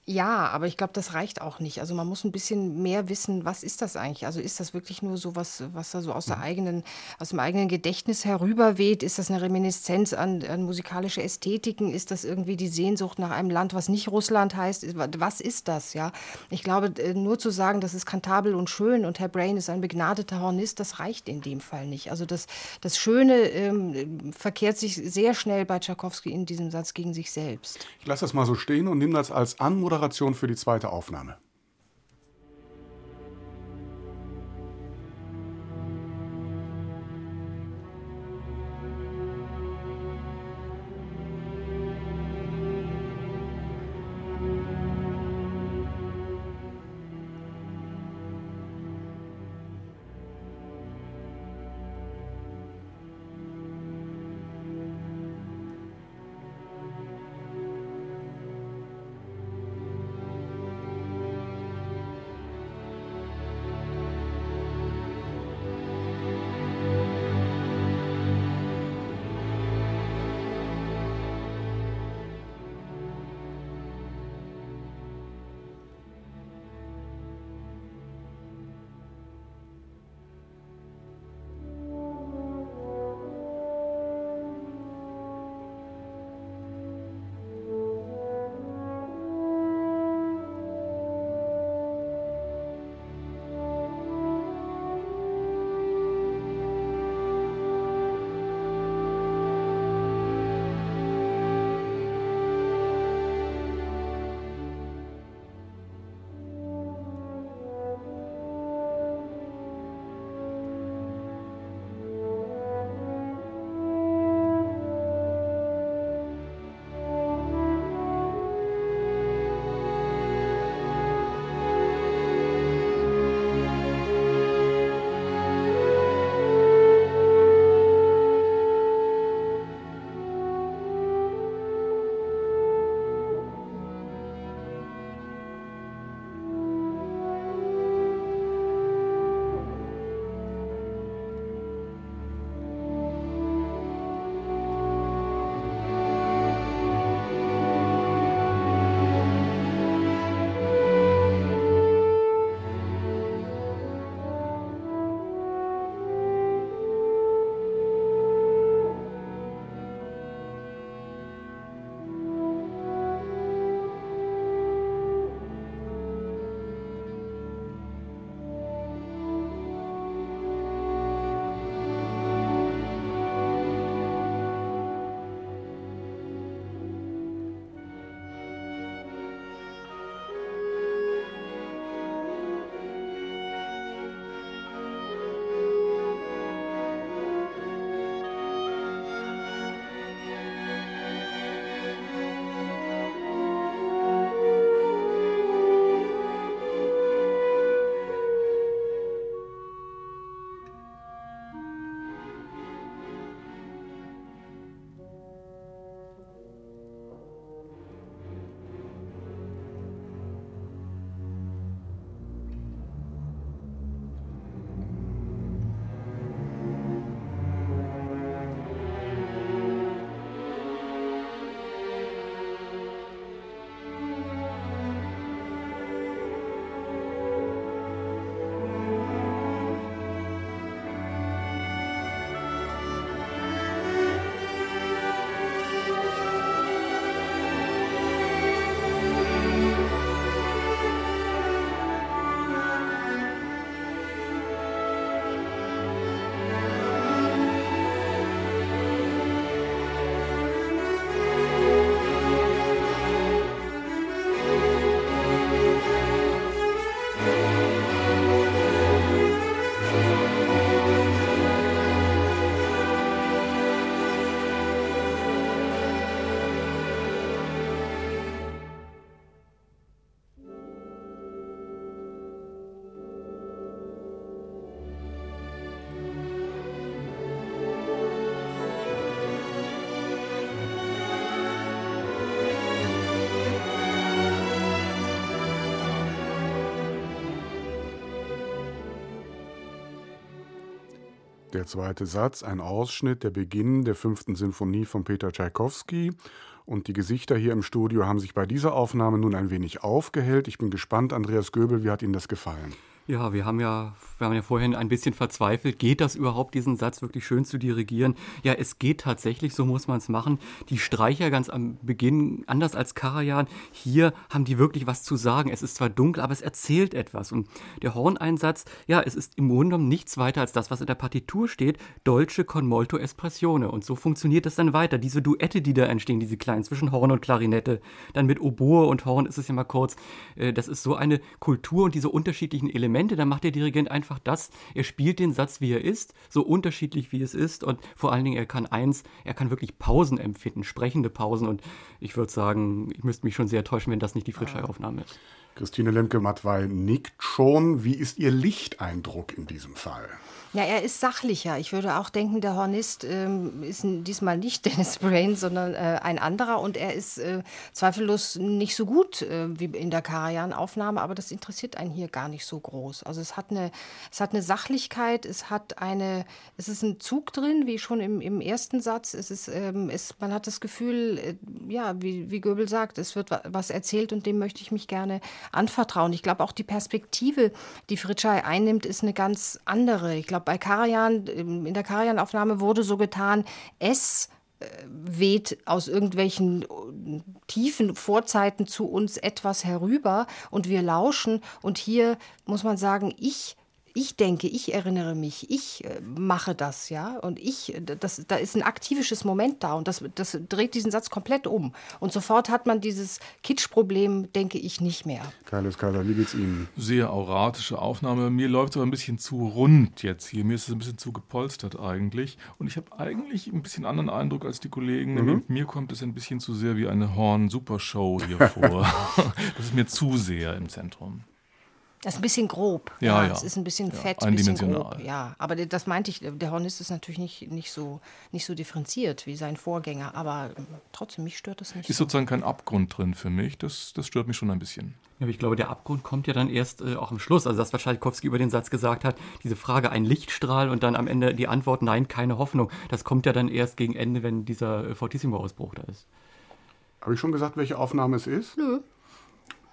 Ja, aber ich glaube, das reicht auch nicht. Also man muss ein bisschen mehr wissen, was ist das eigentlich? Also ist das wirklich nur so was, was da so aus der eigenen, aus dem eigenen Gedächtnis herüberweht? Ist das eine Reminiszenz an, an musikalische Ästhetiken? Ist das irgendwie die Sehnsucht nach einem Land, was nicht Russland heißt? Was ist das? Ja, ich glaube, nur zu sagen, das ist kantabel und schön und Herr Brain ist ein begnadeter Hornist, das reicht in dem Fall nicht. Also das, das Schöne ähm, verkehrt sich sehr schnell bei Tschaikowski in diesem Satz gegen sich selbst. Ich lasse das mal so stehen und nehme das als Anmoderation Anmoderation für die zweite Aufnahme. Der zweite Satz, ein Ausschnitt, der Beginn der fünften Sinfonie von Peter Tschaikowski. Und die Gesichter hier im Studio haben sich bei dieser Aufnahme nun ein wenig aufgehellt. Ich bin gespannt, Andreas Göbel, wie hat Ihnen das gefallen? Ja, wir haben ja, wir haben ja vorhin ein bisschen verzweifelt, geht das überhaupt, diesen Satz wirklich schön zu dirigieren? Ja, es geht tatsächlich, so muss man es machen. Die Streicher ganz am Beginn, anders als Karajan, hier haben die wirklich was zu sagen. Es ist zwar dunkel, aber es erzählt etwas. Und der Horneinsatz, ja, es ist im Grunde genommen nichts weiter als das, was in der Partitur steht, Dolce con molto espressione. Und so funktioniert das dann weiter. Diese Duette, die da entstehen, diese kleinen, zwischen Horn und Klarinette, dann mit Oboe und Horn ist es ja mal kurz. Äh, das ist so eine Kultur und diese unterschiedlichen Elemente Elemente, dann macht der Dirigent einfach das. Er spielt den Satz, wie er ist, so unterschiedlich wie es ist. Und vor allen Dingen, er kann eins, er kann wirklich Pausen empfinden, sprechende Pausen. Und ich würde sagen, ich müsste mich schon sehr täuschen, wenn das nicht die Fritschei-Aufnahme ist. Christine Lemke-Mattwey nickt schon. Wie ist Ihr Lichteindruck in diesem Fall? Ja, er ist sachlicher. Ich würde auch denken, der Hornist ähm, ist diesmal nicht Dennis Brain, sondern äh, ein anderer. Und er ist äh, zweifellos nicht so gut äh, wie in der Karajan-Aufnahme, aber das interessiert einen hier gar nicht so groß. Also es hat eine, es hat eine Sachlichkeit, es hat eine, es ist ein Zug drin, wie schon im, im ersten Satz. Es ist, ähm, es, man hat das Gefühl, äh, ja, wie, wie Goebel sagt, es wird was erzählt und dem möchte ich mich gerne anvertrauen. Ich glaube auch die Perspektive, die Fritschei einnimmt, ist eine ganz andere. Ich glaube, bei Karajan, in der Karajan-Aufnahme wurde so getan, es äh, weht aus irgendwelchen äh, tiefen Vorzeiten zu uns etwas herüber und wir lauschen. Und hier muss man sagen, ich ich denke, ich erinnere mich, ich äh, mache das, ja, und ich, das, da ist ein aktivisches Moment da und das, das dreht diesen Satz komplett um. Und sofort hat man dieses Kitschproblem, denke ich, nicht mehr. Carlos Kaiser, wie geht's Ihnen? Sehr auratische Aufnahme. Mir läuft es aber ein bisschen zu rund jetzt hier. Mir ist es ein bisschen zu gepolstert eigentlich. Und ich habe eigentlich ein bisschen anderen Eindruck als die Kollegen. Mhm. Mir kommt es ein bisschen zu sehr wie eine Horn-Supershow hier vor. das ist mir zu sehr im Zentrum. Das ist ein bisschen grob. Ja, ja. Es ist ein bisschen ja, fett, ein bisschen grob. Ja, aber das meinte ich, der Hornist ist natürlich nicht, nicht, so, nicht so differenziert wie sein Vorgänger, aber ähm, trotzdem, mich stört das nicht. Ist so. sozusagen kein Abgrund drin für mich, das, das stört mich schon ein bisschen. Ja, aber ich glaube, der Abgrund kommt ja dann erst äh, auch am Schluss. Also, das, was Tchaikovsky über den Satz gesagt hat, diese Frage, ein Lichtstrahl und dann am Ende die Antwort, nein, keine Hoffnung. Das kommt ja dann erst gegen Ende, wenn dieser äh, Fortissimo-Ausbruch da ist. Habe ich schon gesagt, welche Aufnahme es ist? Nö.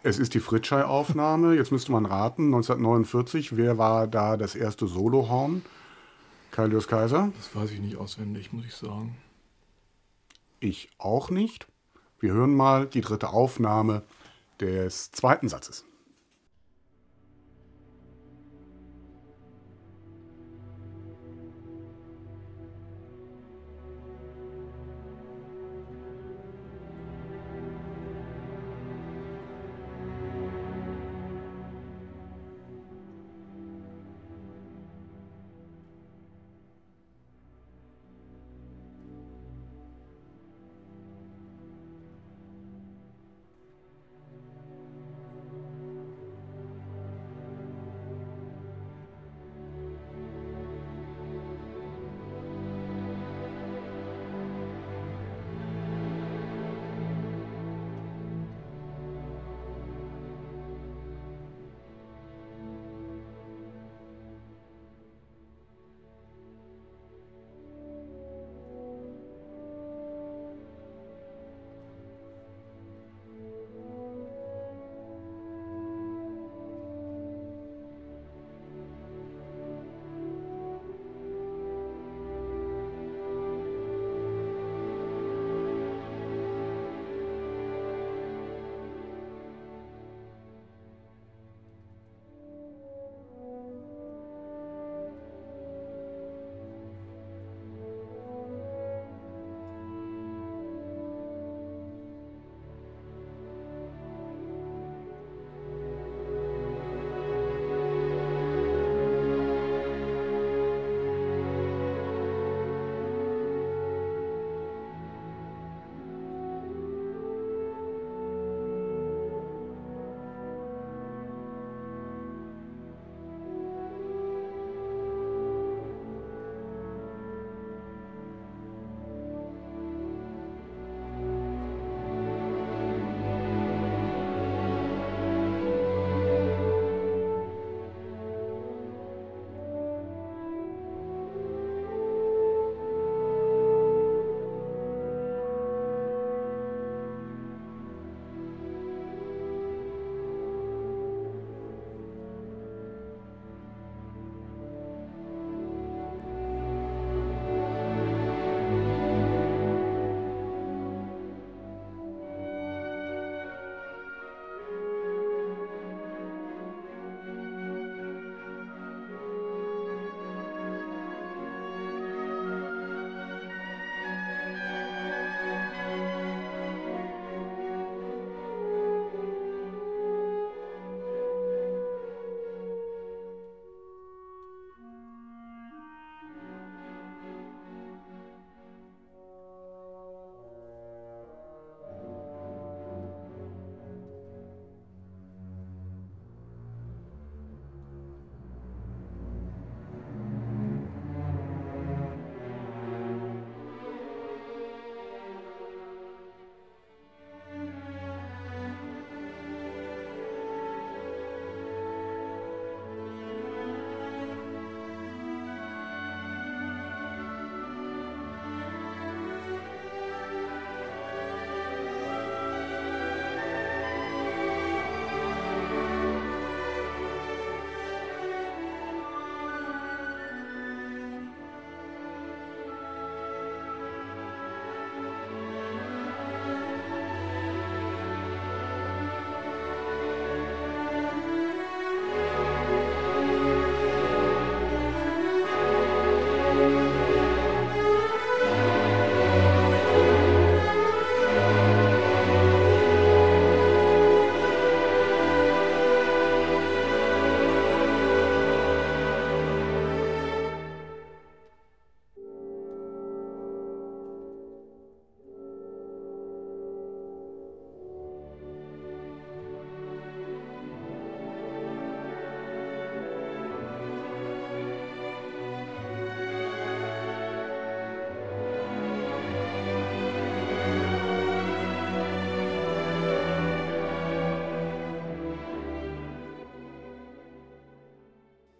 Es ist die Fritschei-Aufnahme. Jetzt müsste man raten, 1949. Wer war da das erste Solohorn? Kaius Kaiser? Das weiß ich nicht auswendig, muss ich sagen. Ich auch nicht. Wir hören mal die dritte Aufnahme des zweiten Satzes.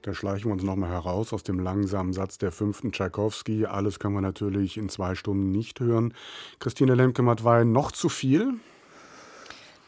Da schleichen wir uns nochmal heraus aus dem langsamen Satz der fünften Tschaikowski. Alles können wir natürlich in zwei Stunden nicht hören. Christine Lemke-Matwein, noch zu viel?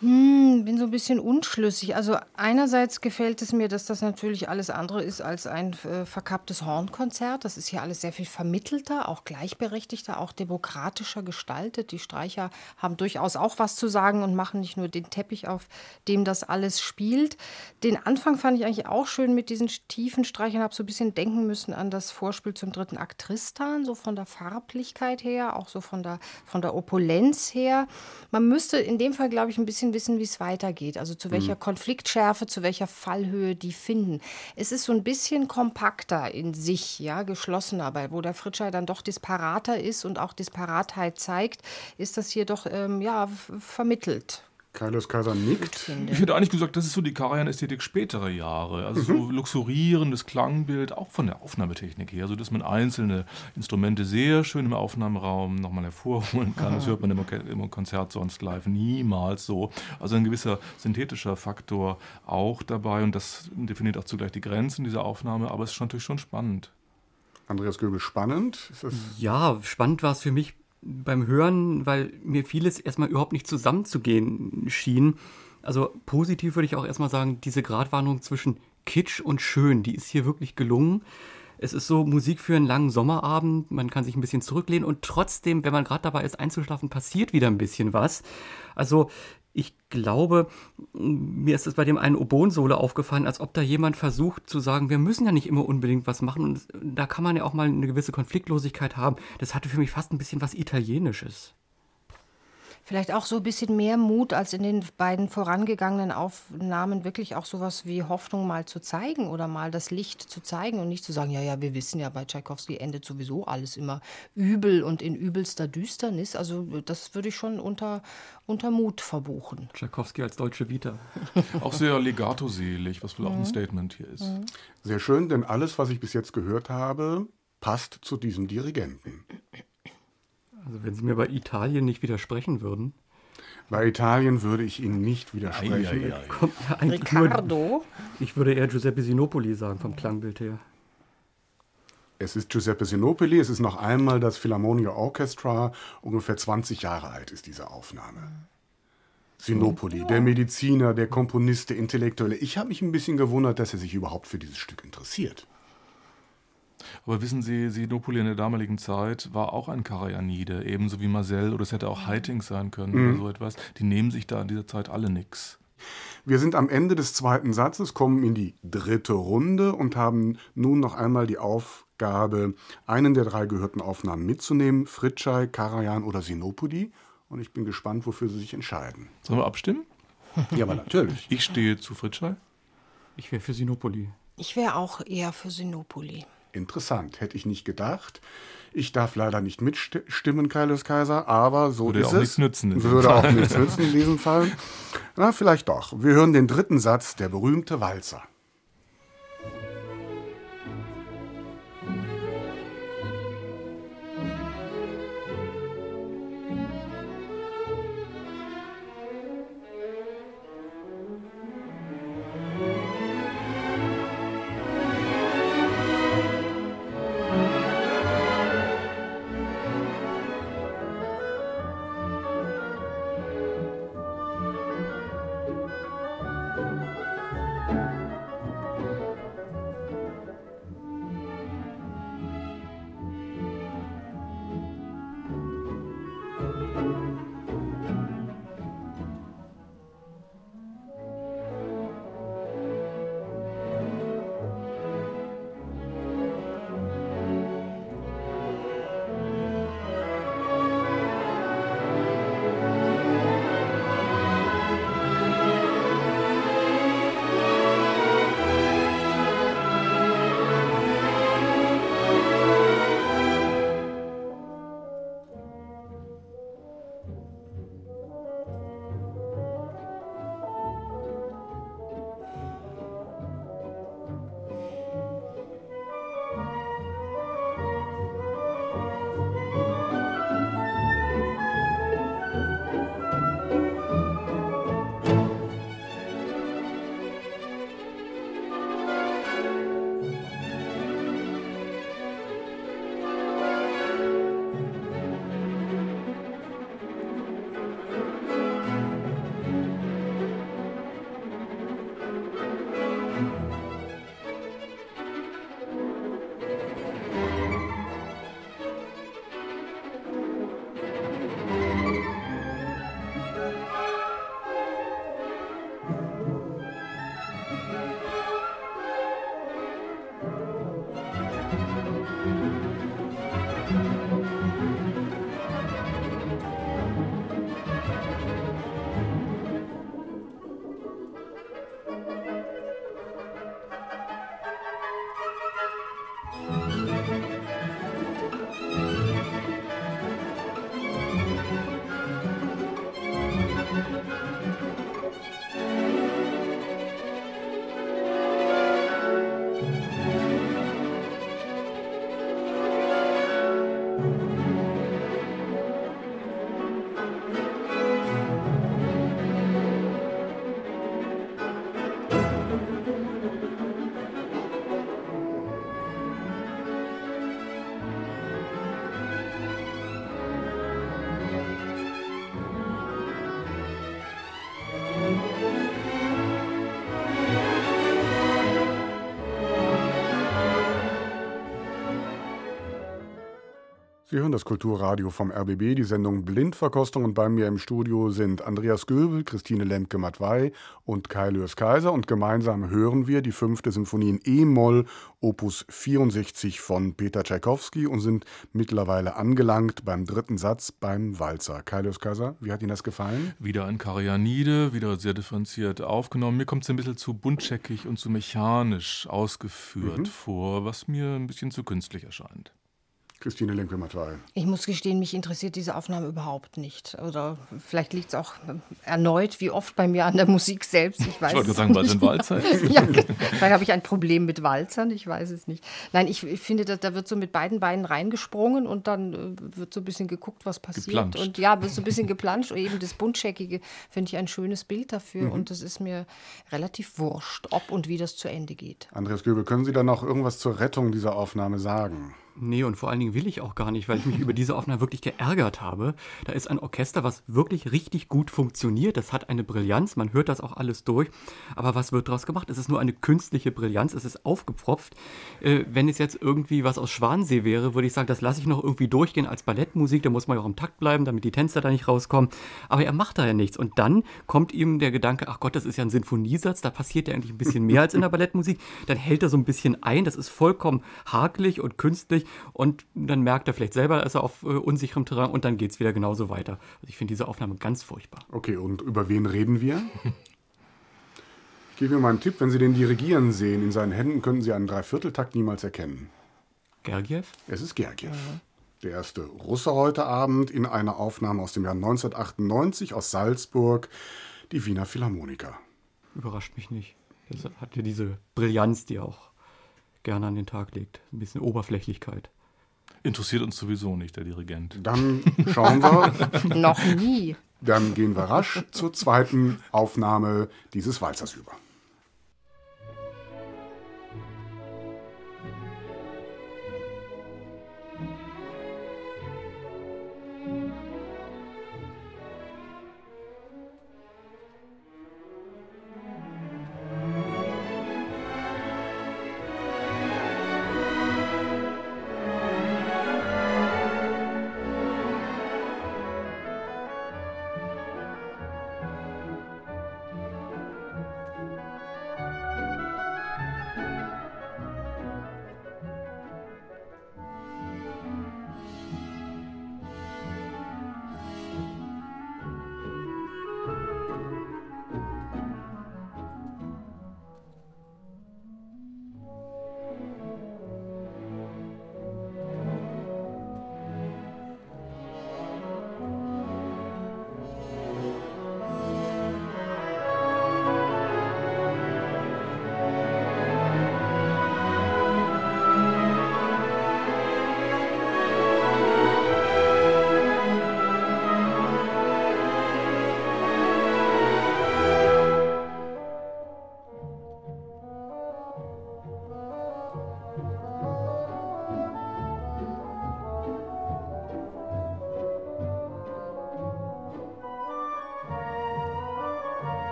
Hm, bin so ein bisschen unschlüssig. Also einerseits gefällt es mir, dass das natürlich alles andere ist als ein äh, verkapptes Hornkonzert. Das ist hier alles sehr viel vermittelter, auch gleichberechtigter, auch demokratischer gestaltet. Die Streicher haben durchaus auch was zu sagen und machen nicht nur den Teppich, auf dem das alles spielt. Den Anfang fand ich eigentlich auch schön mit diesen tiefen Streichern. Habe so ein bisschen denken müssen an das Vorspiel zum dritten Akt Tristan, so von der Farblichkeit her, auch so von der, von der Opulenz her. Man müsste in dem Fall, glaube ich, ein bisschen wissen, wie es weitergeht. Also zu welcher mhm. Konfliktschärfe, zu welcher Fallhöhe die finden. Es ist so ein bisschen kompakter in sich, ja, geschlossener, weil wo der Fritscher dann doch disparater ist und auch Disparatheit zeigt, ist das hier doch ähm, ja, vermittelt. Kaius Kaiser nickt. Ich hätte eigentlich gesagt, das ist so die Karajan-Ästhetik späterer Jahre. Also mhm. so luxurierendes Klangbild, auch von der Aufnahmetechnik her, so dass man einzelne Instrumente sehr schön im Aufnahmeraum nochmal hervorholen kann. Das hört man im, im Konzert sonst live niemals so. Also ein gewisser synthetischer Faktor auch dabei und das definiert auch zugleich die Grenzen dieser Aufnahme, aber es ist natürlich schon spannend. Andreas Göbel, spannend? ja, spannend war es für mich beim Hören, weil mir vieles erstmal überhaupt nicht zusammenzugehen schien. Also positiv würde ich auch erstmal sagen, diese Gratwanderung zwischen Kitsch und Schön, die ist hier wirklich gelungen. Es ist so Musik für einen langen Sommerabend, man kann sich ein bisschen zurücklehnen und trotzdem, wenn man gerade dabei ist einzuschlafen, passiert wieder ein bisschen was. Also ich glaube, mir ist es bei dem einen Obon-Solo aufgefallen, als ob da jemand versucht zu sagen, wir müssen ja nicht immer unbedingt was machen. Und da kann man ja auch mal eine gewisse Konfliktlosigkeit haben. Das hatte für mich fast ein bisschen was Italienisches. Vielleicht auch so ein bisschen mehr Mut als in den beiden vorangegangenen Aufnahmen, wirklich auch sowas wie Hoffnung mal zu zeigen oder mal das Licht zu zeigen und nicht zu sagen, ja, ja, wir wissen ja, bei Tchaikovsky endet sowieso alles immer übel und in übelster Düsternis. Also das würde ich schon unter, unter Mut verbuchen. Tchaikovsky als deutsche Vita. auch sehr legato-selig, was wohl auch ein mhm. Statement hier ist. Mhm. Sehr schön, denn alles, was ich bis jetzt gehört habe, passt zu diesem Dirigenten. Also wenn Sie mir bei Italien nicht widersprechen würden. Bei Italien würde ich Ihnen nicht widersprechen. Ei, ei, ei. Kommt ja Riccardo? Nur, ich würde eher Giuseppe Sinopoli sagen, vom Klangbild her. Es ist Giuseppe Sinopoli, es ist noch einmal das Philharmonia Orchestra. Ungefähr 20 Jahre alt ist diese Aufnahme. Sinopoli, der Mediziner, der Komponist, der Intellektuelle. Ich habe mich ein bisschen gewundert, dass er sich überhaupt für dieses Stück interessiert. Aber wissen Sie, Sinopoli in der damaligen Zeit war auch ein Karajanide, ebenso wie Marcel oder es hätte auch Heiting sein können mhm. oder so etwas. Die nehmen sich da in dieser Zeit alle nichts. Wir sind am Ende des zweiten Satzes, kommen in die dritte Runde und haben nun noch einmal die Aufgabe, einen der drei gehörten Aufnahmen mitzunehmen: Fritschei, Karajan oder Sinopoli. Und ich bin gespannt, wofür Sie sich entscheiden. Sollen wir abstimmen? Ja, aber natürlich. Ich stehe zu Fritschei. Ich wäre für Sinopoli. Ich wäre auch eher für Sinopoli. Interessant, hätte ich nicht gedacht. Ich darf leider nicht mitstimmen, Kaius Kaiser, aber so Würde ist auch es. Nichts nützen Würde Fall. auch nichts nützen in diesem Fall. Na, vielleicht doch. Wir hören den dritten Satz, der berühmte Walzer. Sie hören das Kulturradio vom RBB, die Sendung Blindverkostung und bei mir im Studio sind Andreas Göbel, Christine Lemke-Matwei und Kai Lörs Kaiser und gemeinsam hören wir die fünfte Symphonie in E-Moll, Opus 64 von Peter Tschaikowski und sind mittlerweile angelangt beim dritten Satz beim Walzer. Kai Lörs Kaiser, wie hat Ihnen das gefallen? Wieder ein Karianide, wieder sehr differenziert aufgenommen. Mir kommt es ein bisschen zu buntscheckig und zu mechanisch ausgeführt mhm. vor, was mir ein bisschen zu künstlich erscheint. Christine Lenke-Matwei. Ich muss gestehen, mich interessiert diese Aufnahme überhaupt nicht. Oder vielleicht liegt es auch erneut, wie oft bei mir an der Musik selbst. Ich, weiß ich wollte sagen, weil es ein Walzer ist. ja, vielleicht habe ich ein Problem mit Walzern, ich weiß es nicht. Nein, ich, ich finde, da, da, wird so mit beiden Beinen reingesprungen und dann äh, wird so ein bisschen geguckt, was passiert. Geplanscht. Und ja, wird so ein bisschen geplanscht. Und eben das Buntscheckige finde ich ein schönes Bild dafür. Mhm. Und das ist mir relativ wurscht, ob und wie das zu Ende geht. Andreas Göbel, können Sie da noch irgendwas zur Rettung dieser Aufnahme sagen? Nee, und vor allen Dingen will ich auch gar nicht, weil ich mich über diese Aufnahme wirklich geärgert habe. Da ist ein Orchester, was wirklich richtig gut funktioniert. Das hat eine Brillanz, man hört das auch alles durch. Aber was wird daraus gemacht? Es ist nur eine künstliche Brillanz, es ist aufgepfropft. Äh, wenn es jetzt irgendwie was aus Schwansee wäre, würde ich sagen, das lasse ich noch irgendwie durchgehen als Ballettmusik. Da muss man ja auch im Takt bleiben, damit die Tänzer da nicht rauskommen. Aber er macht da ja nichts. Und dann kommt ihm der Gedanke, ach Gott, das ist ja ein Sinfoniesatz, da passiert ja eigentlich ein bisschen mehr als in der Ballettmusik. Dann hält er so ein bisschen ein, das ist vollkommen hakelig und künstlich und dann merkt er vielleicht selber, ist er auf äh, unsicherem Terrain und dann geht es wieder genauso weiter. Also ich finde diese Aufnahme ganz furchtbar. Okay, und über wen reden wir? ich gebe mir mal einen Tipp, wenn Sie den dirigieren sehen, in seinen Händen könnten Sie einen Dreivierteltakt niemals erkennen. Gergiev? Es ist Gergiev. Mhm. Der erste Russe heute Abend in einer Aufnahme aus dem Jahr 1998 aus Salzburg, die Wiener Philharmoniker. Überrascht mich nicht. Das hat ja diese Brillanz, die auch gerne an den Tag legt. Ein bisschen Oberflächlichkeit. Interessiert uns sowieso nicht, der Dirigent. Dann schauen wir. Noch nie. Dann gehen wir rasch zur zweiten Aufnahme dieses Walzers über.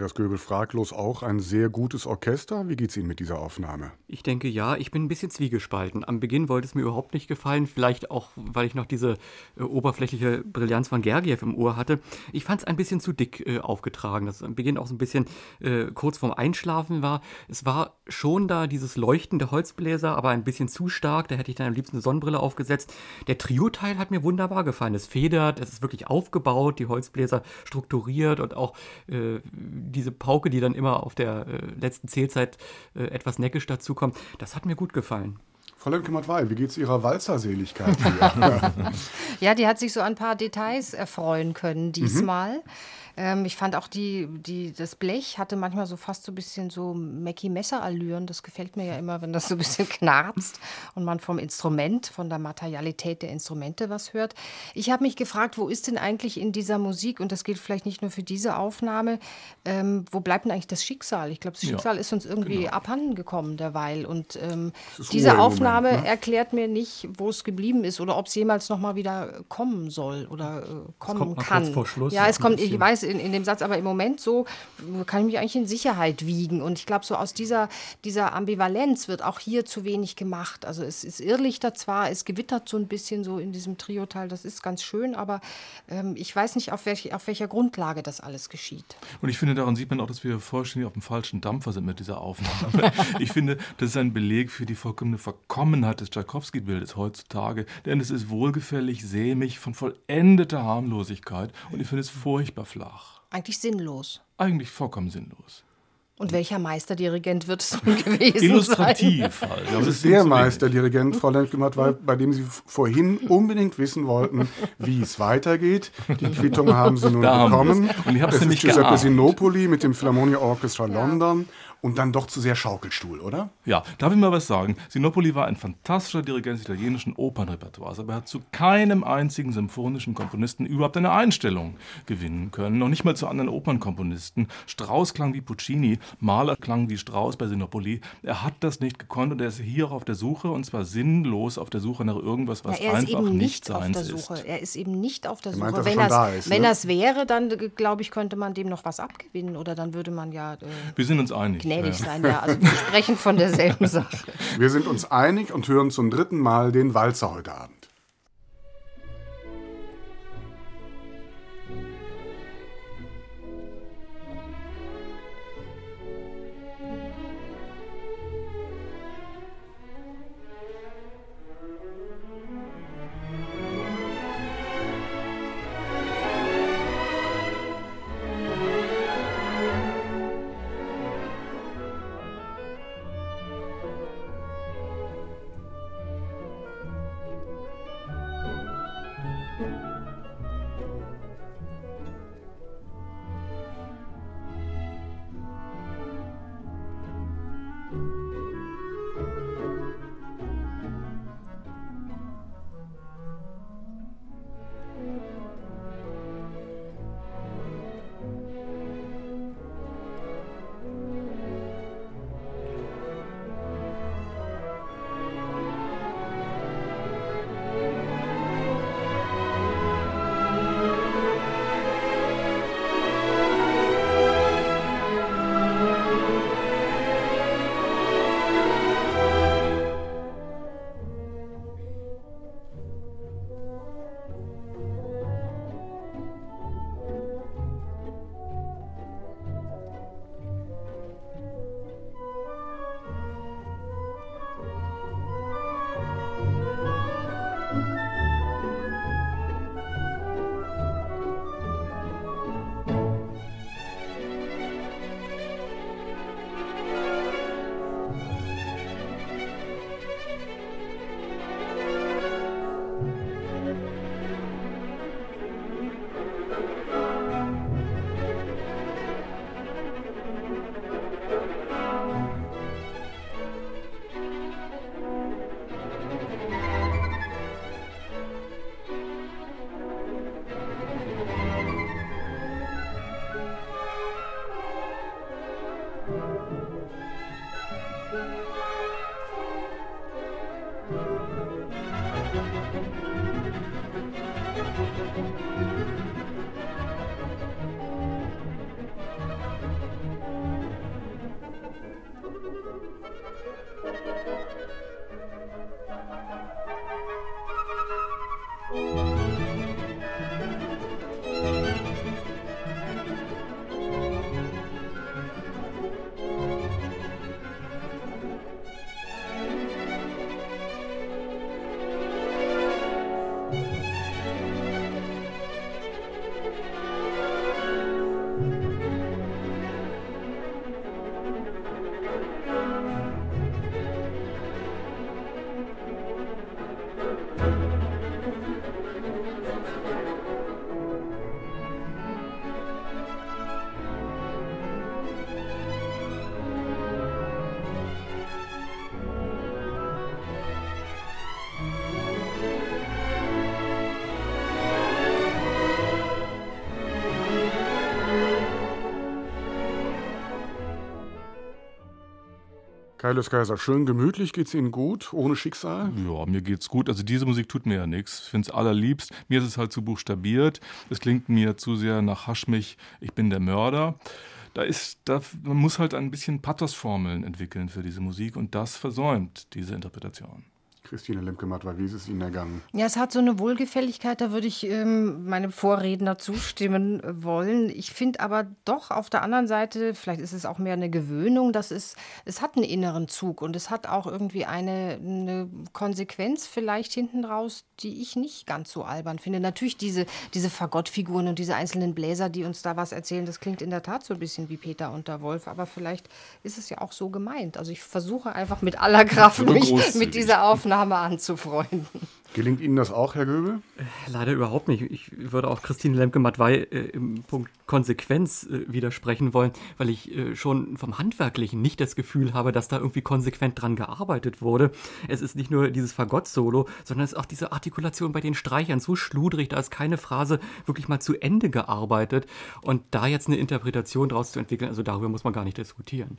Andreas Göbel fraglos auch ein sehr gutes Orchester. Wie geht es Ihnen mit dieser Aufnahme? Ich denke ja, ich bin ein bisschen zwiegespalten. Am Beginn wollte es mir überhaupt nicht gefallen, vielleicht auch, weil ich noch diese äh, oberflächliche Brillanz von Gergiev im Ohr hatte. Ich fand es ein bisschen zu dick äh, aufgetragen, dass es am Beginn auch so ein bisschen äh, kurz vorm Einschlafen war. Es war schon da dieses Leuchten der Holzbläser, aber ein bisschen zu stark. Da hätte ich dann am liebsten eine Sonnenbrille aufgesetzt. Der Trio-Teil hat mir wunderbar gefallen. Es federt, es ist wirklich aufgebaut, die Holzbläser strukturiert und auch äh, diese Pauke, die dann immer auf der äh, letzten Zählzeit äh, etwas neckisch dazukommt, das hat mir gut gefallen. Frau Lemke-Mattweil, wie geht es Ihrer Walzerseligkeit hier? ja, die hat sich so an ein paar Details erfreuen können diesmal. Mhm. Ähm, ich fand auch die, die, das Blech hatte manchmal so fast so ein bisschen so Mackie-Messer-Allüren. Das gefällt mir ja immer, wenn das so ein bisschen knarzt und man vom Instrument, von der Materialität der Instrumente was hört. Ich habe mich gefragt, wo ist denn eigentlich in dieser Musik, und das gilt vielleicht nicht nur für diese Aufnahme, ähm, wo bleibt denn eigentlich das Schicksal? Ich glaube, das Schicksal ja, ist uns irgendwie genau. abhanden gekommen derweil. Und ähm, diese Aufnahme Moment, ne? erklärt mir nicht, wo es geblieben ist oder ob es jemals noch mal wieder kommen soll oder äh, kommen kann. ja, es kommt, ich weiß, in, in dem Satz, aber im Moment so kann ich mich eigentlich in Sicherheit wiegen. Und ich glaube, so aus dieser, dieser Ambivalenz wird auch hier zu wenig gemacht. Also es ist Irrlichter zwar, es gewittert so ein bisschen so in diesem Trio-Teil, das ist ganz schön, aber ähm, ich weiß nicht, auf, welch, auf welcher Grundlage das alles geschieht. Und ich finde, daran sieht man auch, dass wir vollständig auf dem falschen Dampfer sind mit dieser Aufnahme. ich finde, das ist ein Beleg für die vollkommene Verkommenheit des Tchaikovsky-Bildes heutzutage, denn es ist wohlgefällig, sämig, von vollendeter Harmlosigkeit und ich finde es furchtbar flach. Eigentlich sinnlos. Eigentlich vollkommen sinnlos. Und welcher Meisterdirigent wird es nun gewesen Illustrativ sein? halt. Das ist der Meisterdirigent, Frau Lenkematt, bei dem Sie vorhin unbedingt wissen wollten, wie es weitergeht. Die Quittung haben Sie nun da bekommen. Und ich habe es nämlich Giuseppe Sinopoli mit dem Philharmonia Orchestra ja. London und dann doch zu sehr Schaukelstuhl, oder? Ja, darf ich mal was sagen? Sinopoli war ein fantastischer Dirigent des italienischen Opernrepertoires, aber er hat zu keinem einzigen symphonischen Komponisten überhaupt eine Einstellung gewinnen können, noch nicht mal zu anderen Opernkomponisten. Strauss klang wie Puccini, Mahler klang wie Strauss bei Sinopoli. Er hat das nicht gekonnt und er ist hier auch auf der Suche und zwar sinnlos auf der Suche nach irgendwas, was ja, einfach nicht, nicht seins ist. Er ist eben nicht auf der Suche. Meint, wenn das, ist, wenn ne? das wäre, dann glaube ich, könnte man dem noch was abgewinnen oder dann würde man ja. Äh, Wir sind uns einig gnädig ja. sein, ja. Also wir sprechen von derselben Sache. Wir sind uns einig und hören zum dritten Mal den Walzer heute Abend. Kaius Kaiser, schön gemütlich, geht's Ihnen gut, ohne Schicksal? Ja, mir geht's gut. Also diese Musik tut mir ja nichts. Ich finde es allerliebst. Mir ist es halt zu buchstabiert. Es klingt mir zu sehr nach Haschmich, ich bin der Mörder. Da ist, da, man muss halt ein bisschen Pathosformeln entwickeln für diese Musik und das versäumt diese Interpretation. Christine Lemke-Mattwey, wie ist es Ihnen ergangen? Ja, es hat so eine Wohlgefälligkeit, da würde ich ähm, meinem Vorredner zustimmen wollen. Ich finde aber doch auf der anderen Seite, vielleicht ist es auch mehr eine Gewöhnung, dass es, es hat einen inneren Zug und es hat auch irgendwie eine, eine Konsequenz vielleicht hinten raus, die ich nicht ganz so albern finde. Natürlich diese, diese Fagottfiguren und diese einzelnen Bläser, die uns da was erzählen, das klingt in der Tat so ein bisschen wie Peter und der Wolf, aber vielleicht ist es ja auch so gemeint. Also ich versuche einfach mit aller Kraft mich mit dieser Aufnahme Name anzufreunden. Gelingt Ihnen das auch, Herr Göbel? Leider überhaupt nicht. Ich würde auch Christine Lemke-Matwei äh, im Punkt Konsequenz äh, widersprechen wollen, weil ich äh, schon vom Handwerklichen nicht das Gefühl habe, dass da irgendwie konsequent dran gearbeitet wurde. Es ist nicht nur dieses Fagott-Solo, sondern es ist auch diese Artikulation bei den Streichern so schludrig, da ist keine Phrase wirklich mal zu Ende gearbeitet. Und da jetzt eine Interpretation daraus zu entwickeln, also darüber muss man gar nicht diskutieren.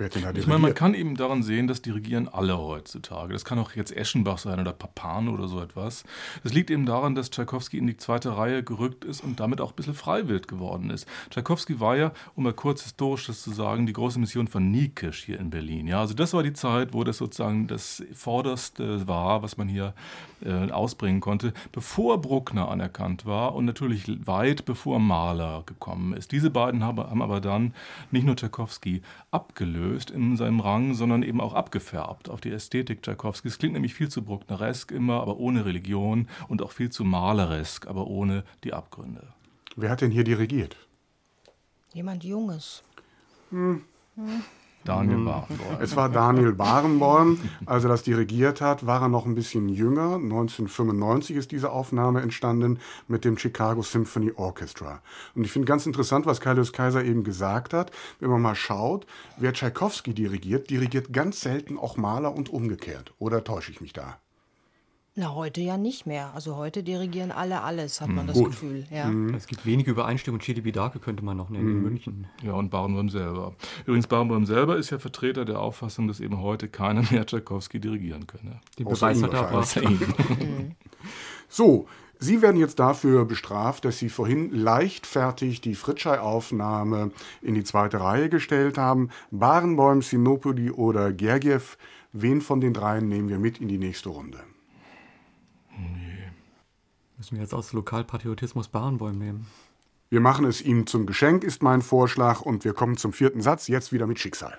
Ich meine, man kann eben daran sehen, dass dirigieren alle heutzutage. Das kann auch jetzt Eschenbach sein oder Papan oder so etwas. Das liegt eben daran, dass Tschaikowski in die zweite Reihe gerückt ist und damit auch ein bisschen freiwillig geworden ist. Tschaikowski war ja, um mal kurz historisch das zu sagen, die große Mission von Niekisch hier in Berlin. Ja, also das war die Zeit, wo das sozusagen das Vorderste war, was man hier äh, ausbringen konnte, bevor Bruckner anerkannt war und natürlich weit bevor Mahler gekommen ist. Diese beiden haben, haben aber dann nicht nur Tschaikowski abgelöst in seinem Rang, sondern eben auch abgefärbt auf die Ästhetik Tschaikowskis. Klingt nämlich viel zu Bruckneresk immer, aber ohne Religion und auch viel zu maleresk, aber ohne die Abgründe. Wer hat denn hier dirigiert? Jemand Junges. Hm. Hm. Daniel mhm. Barenboim. Es war Daniel Barenboim. Als er das dirigiert hat, war er noch ein bisschen jünger. 1995 ist diese Aufnahme entstanden mit dem Chicago Symphony Orchestra. Und ich finde ganz interessant, was Kaius Kaiser eben gesagt hat. Wenn man mal schaut, wer Tchaikovsky dirigiert, dirigiert ganz selten auch Maler und umgekehrt. Oder täusche ich mich da? Na, heute ja nicht mehr. Also heute dirigieren alle alles, hat man hm. das Gut. Gefühl. Ja. Mhm. Es gibt wenige Übereinstimmungen. Chili Bidake könnte man noch nennen mhm. in München. Ja, und Barenboim selber. Übrigens, Barenboim selber ist ja Vertreter der Auffassung, dass eben heute keiner mehr Tchaikovsky dirigieren könne. Den Beweis hat er erbracht. Mhm. so, Sie werden jetzt dafür bestraft, dass Sie vorhin leichtfertig die Fritschei-Aufnahme in die zweite Reihe gestellt haben. Barenboim, Sinopoli oder Gergiev, wen von den dreien nehmen wir mit in die nächste Runde? Müssen wir jetzt aus Lokalpatriotismus Barenbäume nehmen? Wir machen es ihm zum Geschenk, ist mein Vorschlag, und wir kommen zum vierten Satz, jetzt wieder mit Schicksal.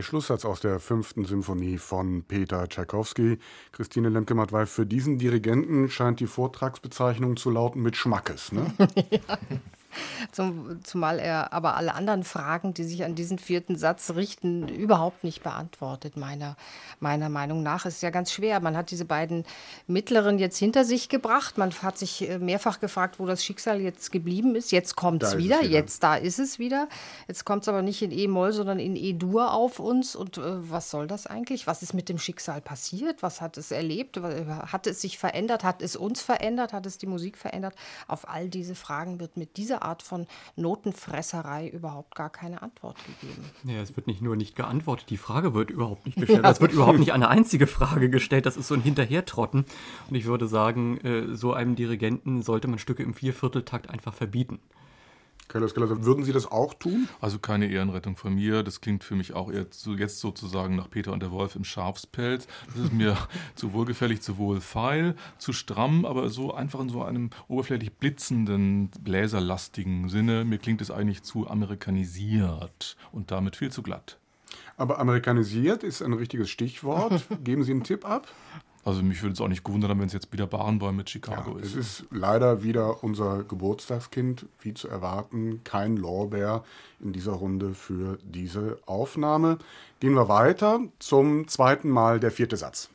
Der Schlusssatz aus der fünften Symphonie von Peter Tschaikowski. Christine Lemke-Matwei, für diesen Dirigenten scheint die Vortragsbezeichnung zu lauten mit Schmackes. Ne? ja. Zum, zumal er aber alle anderen Fragen, die sich an diesen vierten Satz richten, überhaupt nicht beantwortet, meiner, meiner Meinung nach. Es ist ja ganz schwer. Man hat diese beiden mittleren jetzt hinter sich gebracht. Man hat sich äh, mehrfach gefragt, wo das Schicksal jetzt geblieben ist. Jetzt kommt es wieder. wieder. Jetzt da ist es wieder. Jetzt kommt es aber nicht in E-Moll, sondern in E-Dur auf uns. Und äh, was soll das eigentlich? Was ist mit dem Schicksal passiert? Was hat es erlebt? Hat es sich verändert? Hat es uns verändert? Hat es die Musik verändert? Auf all diese Fragen wird mit dieser Art von Notenfresserei überhaupt gar keine Antwort gegeben. Ja, es wird nicht nur nicht geantwortet, die Frage wird überhaupt nicht gestellt. Ja. Es wird überhaupt nicht eine einzige Frage gestellt. Das ist so ein Hinterhertrotten. Und ich würde sagen, äh, so einem Dirigenten sollte man Stücke im Viervierteltakt einfach verbieten. Würden Sie das auch tun? Also keine Ehrenrettung von mir. Das klingt für mich auch jetzt sozusagen nach Peter und der Wolf im Schafspelz. Das ist mir zu wohlgefällig, zu wohlfeil, zu stramm, aber so einfach in so einem oberflächlich blitzenden, bläserlastigen Sinne. Mir klingt es eigentlich zu amerikanisiert und damit viel zu glatt. Aber amerikanisiert ist ein richtiges Stichwort. Geben Sie einen Tipp ab? Also mich würde es auch nicht gewundert wenn es jetzt wieder Barenboim mit Chicago ja, ist. Es ist leider wieder unser Geburtstagskind, wie zu erwarten. Kein Lorbeer in dieser Runde für diese Aufnahme. Gehen wir weiter zum zweiten Mal der vierte Satz.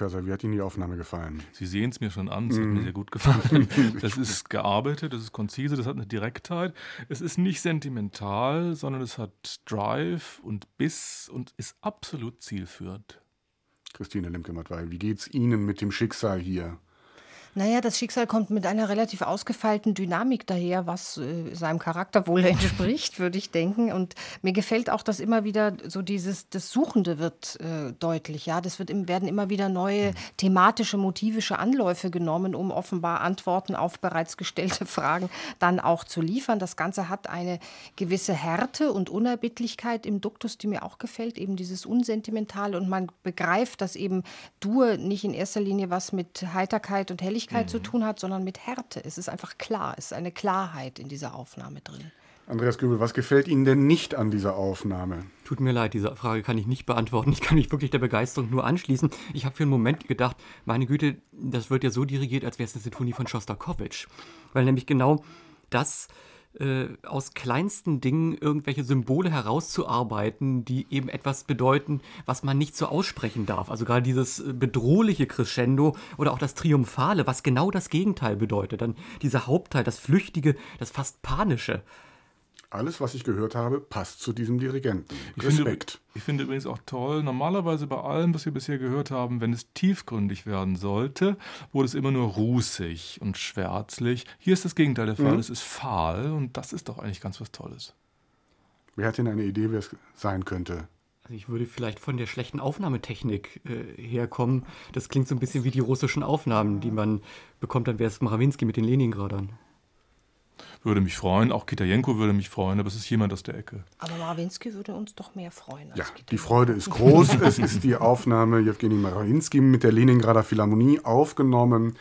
Kaiser, wie hat Ihnen die Aufnahme gefallen? Sie sehen es mir schon an, es mm. hat mir mhm. sehr gut gefallen. Das ist gearbeitet, das ist konzise, das hat eine Direktheit. Es ist nicht sentimental, sondern es hat Drive und Biss und ist absolut zielführend. Christine Lemke-Matwei, wie geht's Ihnen mit dem Schicksal hier? Naja, das Schicksal kommt mit einer relativ ausgefeilten Dynamik daher, was äh, seinem Charakter wohl entspricht, würde ich denken. Und mir gefällt auch, dass immer wieder so dieses, das Suchende wird äh, deutlich. Ja, das wird, werden immer wieder neue thematische, motivische Anläufe genommen, um offenbar Antworten auf bereits gestellte Fragen dann auch zu liefern. Das Ganze hat eine gewisse Härte und Unerbittlichkeit im Duktus, die mir auch gefällt, eben dieses Unsentimentale. Und man begreift, dass eben Dur nicht in erster Linie was mit Heiterkeit und Helligkeit Schnelligkeit mhm. zu tun hat, sondern mit Härte. Es ist einfach klar, es ist eine Klarheit in dieser Aufnahme drin. Andreas Göbel, was gefällt Ihnen denn nicht an dieser Aufnahme? Tut mir leid, diese Frage kann ich nicht beantworten. Ich kann mich wirklich der Begeisterung nur anschließen. Ich habe für einen Moment gedacht, meine Güte, das wird ja so dirigiert, als wäre es eine Sinfonie von Schostakowitsch. Weil nämlich genau das äh, aus kleinsten Dingen irgendwelche Symbole herauszuarbeiten, die eben etwas bedeuten, was man nicht so aussprechen darf. Also gerade dieses äh, bedrohliche Crescendo oder auch das Triumphale, was genau das Gegenteil bedeutet. Dann dieser Hauptteil, das Flüchtige, das fast Panische. Alles, was ich gehört habe, passt zu diesem Dirigenten. Ich Respekt. Finde, ich finde übrigens auch toll, normalerweise bei allem, was wir bisher gehört haben, wenn es tiefgründig werden sollte, wurde es immer nur rußig und schwärzlich. Hier ist das Gegenteil der Fall. Mhm. Es ist fahl und das ist doch eigentlich ganz was Tolles. Wer hat denn eine Idee, wer es sein könnte? Also ich würde vielleicht von der schlechten Aufnahmetechnik äh, herkommen. Das klingt so ein bisschen wie die russischen Aufnahmen, die man bekommt, dann wäre es Marawinsky mit den Leningradern würde mich freuen. Auch Kitajenko würde mich freuen, aber es ist jemand aus der Ecke. Aber Marawinski würde uns doch mehr freuen. ja, die Freude ist groß. es ist die Aufnahme Jewgeni Marawinski mit der Leningrader Philharmonie aufgenommen.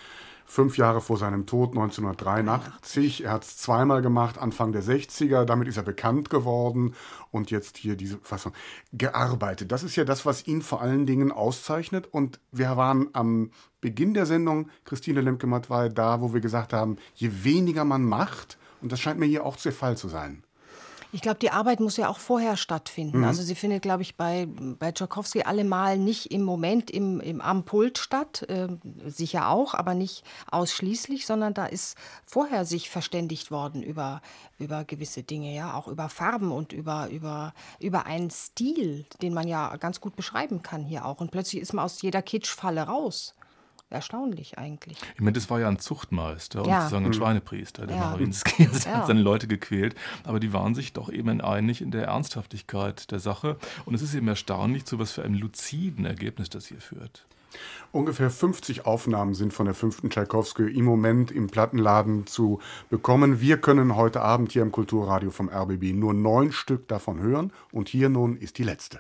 Fünf Jahre vor seinem Tod, 1983. Er hat es zweimal gemacht, Anfang der 60er. Damit ist er bekannt geworden. Und jetzt hier diese Fassung. Gearbeitet. Das ist ja das, was ihn vor allen Dingen auszeichnet. Und wir waren am Beginn der Sendung, Christine Lemke-Matt da, wo wir gesagt haben, je weniger man macht, und das scheint mir hier auch der Fall zu sein. Ich glaube, die Arbeit muss ja auch vorher stattfinden. Mhm. Also sie findet, glaube ich, bei, bei Tchaikovsky allemal nicht im Moment im, im am Pult statt, äh, sicher auch, aber nicht ausschließlich, sondern da ist vorher sich verständigt worden über, über gewisse Dinge, ja, auch über Farben und über, über, über einen Stil, den man ja ganz gut beschreiben kann hier auch. Und plötzlich ist man aus jeder Kitschfalle raus erstaunlich eigentlich. Ich meine, das war ja ein Zuchtmeister ja. und sozusagen ein mhm. Schweinepriester, der ja. Marinski. Also ja. hat seine Leute gequält. Aber die waren sich doch eben einig in der Ernsthaftigkeit der Sache. Und es ist eben erstaunlich, zu was für einem luziden Ergebnis das hier führt. Ungefähr 50 Aufnahmen sind von der fünften Tschaikowski im Moment im Plattenladen zu bekommen. Wir können heute Abend hier im Kulturradio vom RBB nur neun Stück davon hören. Und hier nun ist die letzte.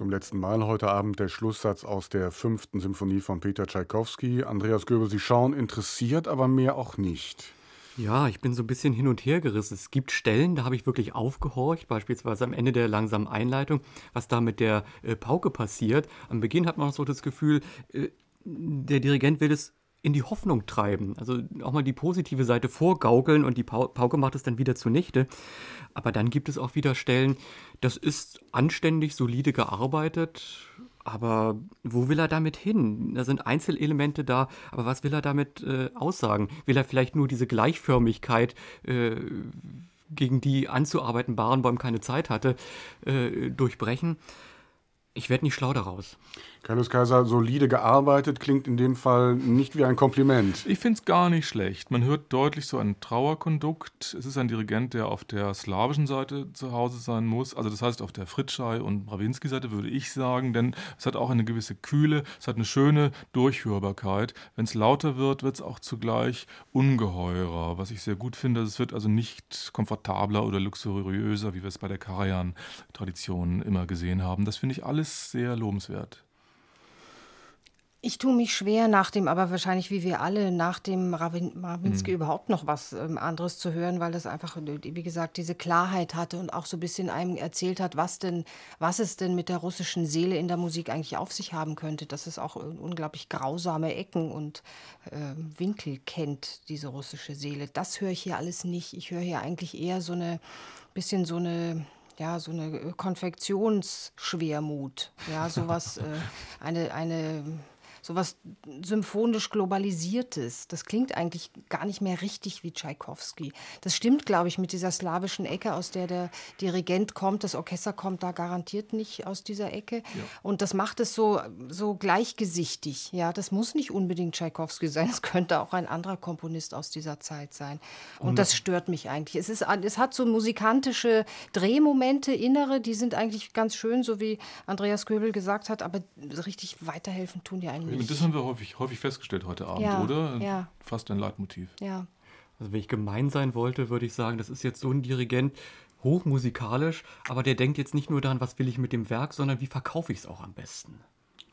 Zum letzten Mal heute Abend der Schlusssatz aus der fünften Symphonie von Peter Tschaikowski. Andreas Göbel, Sie schauen interessiert, aber mehr auch nicht. Ja, ich bin so ein bisschen hin und her gerissen. Es gibt Stellen, da habe ich wirklich aufgehorcht, beispielsweise am Ende der langsamen Einleitung, was da mit der äh, Pauke passiert. Am Beginn hat man auch so das Gefühl, äh, der Dirigent will es in die Hoffnung treiben. Also auch mal die positive Seite vorgaukeln und die Pauke macht es dann wieder zunichte. Aber dann gibt es auch wieder Stellen, das ist anständig, solide gearbeitet. Aber wo will er damit hin? Da sind Einzelelemente da, aber was will er damit äh, aussagen? Will er vielleicht nur diese Gleichförmigkeit, äh, gegen die anzuarbeiten Barenbäum keine Zeit hatte, äh, durchbrechen? Ich werde nicht schlau daraus. Carlos Kaiser, solide gearbeitet, klingt in dem Fall nicht wie ein Kompliment. Ich finde es gar nicht schlecht. Man hört deutlich so ein Trauerkondukt. Es ist ein Dirigent, der auf der slawischen Seite zu Hause sein muss. Also das heißt auf der Fritschei und Brawinski-Seite würde ich sagen, denn es hat auch eine gewisse Kühle, es hat eine schöne Durchhörbarkeit. Wenn es lauter wird, wird es auch zugleich ungeheurer, was ich sehr gut finde. Es wird also nicht komfortabler oder luxuriöser, wie wir es bei der Karajan-Tradition immer gesehen haben. Das finde ich alles sehr lobenswert. Ich tue mich schwer nach dem, aber wahrscheinlich wie wir alle, nach dem Rawinski mhm. überhaupt noch was ähm, anderes zu hören, weil das einfach, wie gesagt, diese Klarheit hatte und auch so ein bisschen einem erzählt hat, was denn, was es denn mit der russischen Seele in der Musik eigentlich auf sich haben könnte, dass es auch unglaublich grausame Ecken und äh, Winkel kennt, diese russische Seele. Das höre ich hier alles nicht. Ich höre hier eigentlich eher so eine bisschen so eine ja, so eine Konfektionsschwermut, ja, sowas, äh, eine, eine sowas symphonisch Globalisiertes. Das klingt eigentlich gar nicht mehr richtig wie Tschaikowski. Das stimmt, glaube ich, mit dieser slawischen Ecke, aus der der Dirigent kommt. Das Orchester kommt da garantiert nicht aus dieser Ecke. Ja. Und das macht es so, so gleichgesichtig. Ja, das muss nicht unbedingt Tschaikowski sein. Es könnte auch ein anderer Komponist aus dieser Zeit sein. Und, Und das stört mich eigentlich. Es, ist, es hat so musikantische Drehmomente, innere, die sind eigentlich ganz schön, so wie Andreas Köbel gesagt hat, aber richtig weiterhelfen tun die einem nicht. Das haben wir häufig, häufig festgestellt heute Abend, ja, oder? Ja. Fast ein Leitmotiv. Ja. Also wenn ich gemein sein wollte, würde ich sagen, das ist jetzt so ein Dirigent, hochmusikalisch, aber der denkt jetzt nicht nur daran, was will ich mit dem Werk, sondern wie verkaufe ich es auch am besten.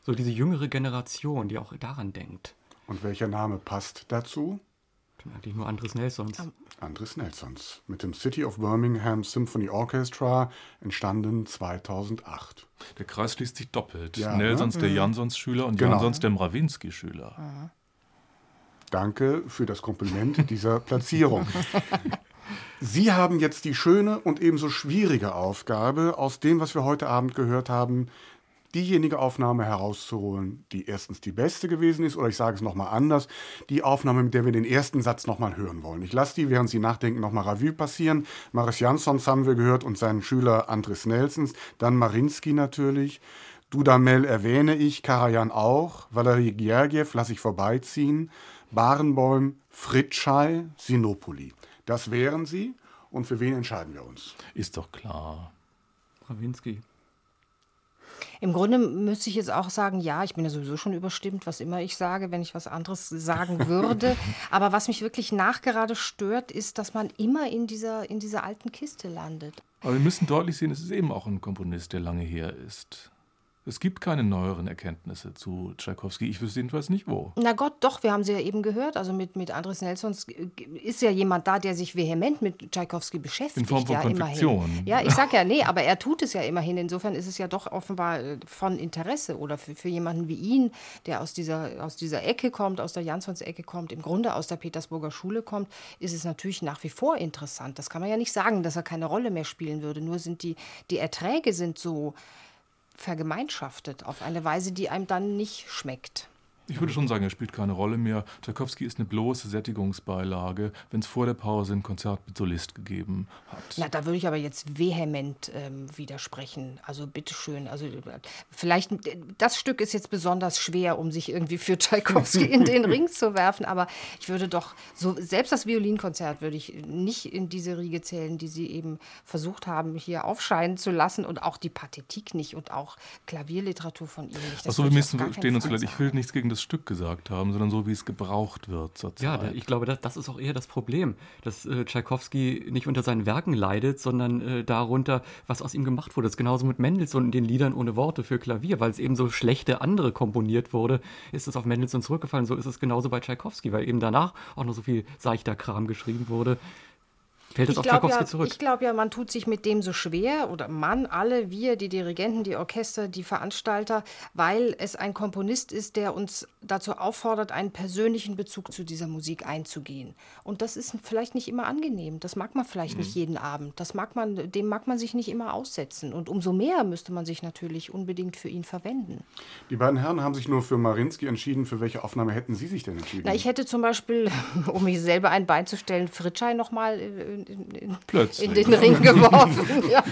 So diese jüngere Generation, die auch daran denkt. Und welcher Name passt dazu? Eigentlich nur Andres Nelsons. Um. Andres Nelsons mit dem City of Birmingham Symphony Orchestra, entstanden 2008. Der Kreis schließt sich doppelt. Ja, Nelsons ne? der mhm. Jansons-Schüler und genau. Jansons der Mrawinski-Schüler. Danke für das Kompliment dieser Platzierung. Sie haben jetzt die schöne und ebenso schwierige Aufgabe, aus dem, was wir heute Abend gehört haben, diejenige Aufnahme herauszuholen, die erstens die beste gewesen ist, oder ich sage es nochmal anders, die Aufnahme, mit der wir den ersten Satz nochmal hören wollen. Ich lasse die, während Sie nachdenken, nochmal Revue passieren. Maris Jansons haben wir gehört und seinen Schüler Andres Nelsons, dann Marinski natürlich. Dudamel erwähne ich, Karajan auch, Valerie Gergiev lasse ich vorbeiziehen, Barenbäum, Fritschei, Sinopoli. Das wären sie. Und für wen entscheiden wir uns? Ist doch klar. Rawinski. Im Grunde müsste ich jetzt auch sagen, ja, ich bin ja sowieso schon überstimmt, was immer ich sage, wenn ich was anderes sagen würde. Aber was mich wirklich nachgerade stört, ist, dass man immer in dieser, in dieser alten Kiste landet. Aber wir müssen deutlich sehen, es ist eben auch ein Komponist, der lange her ist. Es gibt keine neueren Erkenntnisse zu Tchaikovsky. Ich wüsste jedenfalls nicht wo. Na Gott, doch, wir haben sie ja eben gehört. Also mit, mit Andres Nelsons ist ja jemand da, der sich vehement mit Tchaikovsky beschäftigt. In Form von ja, Konfektion. Immerhin. Ja, ich sag ja, nee, aber er tut es ja immerhin. Insofern ist es ja doch offenbar äh, von Interesse oder für, für jemanden wie ihn, der aus dieser, aus dieser Ecke kommt, aus der Jansons-Ecke kommt, im Grunde aus der Petersburger Schule kommt, ist es natürlich nach wie vor interessant. Das kann man ja nicht sagen, dass er keine Rolle mehr spielen würde. Nur sind die, die Erträge sind so vergemeinschaftet auf eine Weise, die einem dann nicht schmeckt. Ich würde schon sagen, er spielt keine Rolle mehr. Tchaikovsky ist eine bloße Sättigungsbeilage, wenn es vor der Pause ein Konzert mit Solist gegeben hat. Na, da würde ich aber jetzt vehement ähm, widersprechen. Also bitteschön. Also vielleicht, das Stück ist jetzt besonders schwer, um sich irgendwie für Tchaikovsky in den Ring zu werfen, aber ich würde doch, so, selbst das Violinkonzert würde ich nicht in diese Riege zählen, die Sie eben versucht haben, hier aufscheinen zu lassen und auch die Pathetik nicht und auch Klavierliteratur von ihm nicht. Achso, wir müssen stehen uns vielleicht, ich will nichts gegen das das Stück gesagt haben, sondern so, wie es gebraucht wird zurzeit. Ja, ich glaube, das, das ist auch eher das Problem, dass äh, Tschaikowski nicht unter seinen Werken leidet, sondern äh, darunter, was aus ihm gemacht wurde. Das ist genauso mit Mendelssohn und den Liedern ohne Worte für Klavier, weil es eben so schlechte andere komponiert wurde, ist es auf Mendelssohn zurückgefallen. So ist es genauso bei Tschaikowski, weil eben danach auch noch so viel seichter Kram geschrieben wurde. Fällt es auf Tchaikovsky ja, zurück? Ich glaube ja, man tut sich mit dem so schwer, oder man, alle, wir, die Dirigenten, die Orchester, die Veranstalter, weil es ein Komponist ist, der uns dazu auffordert, einen persönlichen Bezug zu dieser Musik einzugehen. Und das ist vielleicht nicht immer angenehm. Das mag man vielleicht mhm. nicht jeden Abend. Das mag man, dem mag man sich nicht immer aussetzen. Und umso mehr müsste man sich natürlich unbedingt für ihn verwenden. Die beiden Herren haben sich nur für Marinsky entschieden. Für welche Aufnahme hätten Sie sich denn entschieden? Na, ich hätte zum Beispiel, um mich selber ein Bein zu stellen, Fritschei nochmal äh, in, in, in, den Ring geworfen. ja.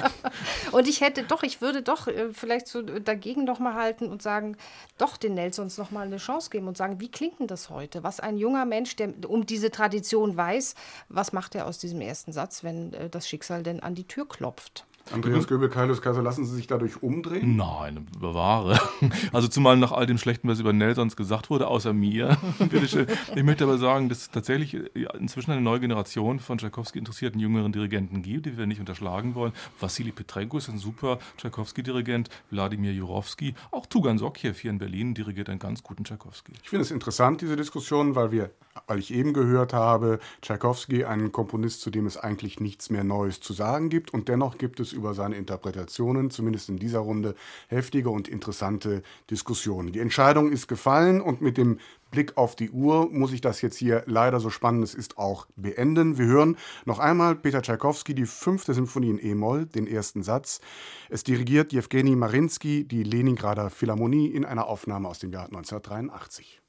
Und ich hätte doch, ich würde doch äh, vielleicht so dagegen nochmal halten und sagen, doch den Nelsons nochmal eine Chance geben und sagen, wie klingt denn das heute? Was ein junger Mensch, der um diese Tradition weiß, was macht er aus diesem ersten Satz, wenn äh, das Schicksal denn an die Tür klopft? Andreas Göbel, Kaius Kaiser, lassen Sie sich dadurch umdrehen? Nein, bewahre. Also zumal nach all dem Schlechten, was über Nelsons gesagt wurde, außer mir. ich möchte aber sagen, dass es tatsächlich inzwischen eine neue Generation von Tchaikovsky interessierten jüngeren Dirigenten gibt, die wir nicht unterschlagen wollen. Vassili Petrenko ist ein super Tchaikovsky-Dirigent, Wladimir Jurowski, auch Tugan Sokjew hier in Berlin dirigiert einen ganz guten Tchaikovsky. Ich finde es interessant, diese Diskussion, weil wir, weil ich eben gehört habe, Tchaikovsky, ein Komponist, zu dem es eigentlich nichts mehr Neues zu sagen gibt und dennoch gibt es über seine Interpretationen, zumindest in dieser Runde, heftige und interessante Diskussionen. Die Entscheidung ist gefallen und mit dem Blick auf die Uhr muss ich das jetzt hier leider so spannend es ist auch beenden. Wir hören noch einmal Peter Tschaikowski, die fünfte Sinfonie in E-Moll, den ersten Satz. Es dirigiert Jewgeni Marinsky, die Leningrader Philharmonie, in einer Aufnahme aus dem Jahr 1983.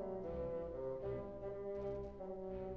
Thank you.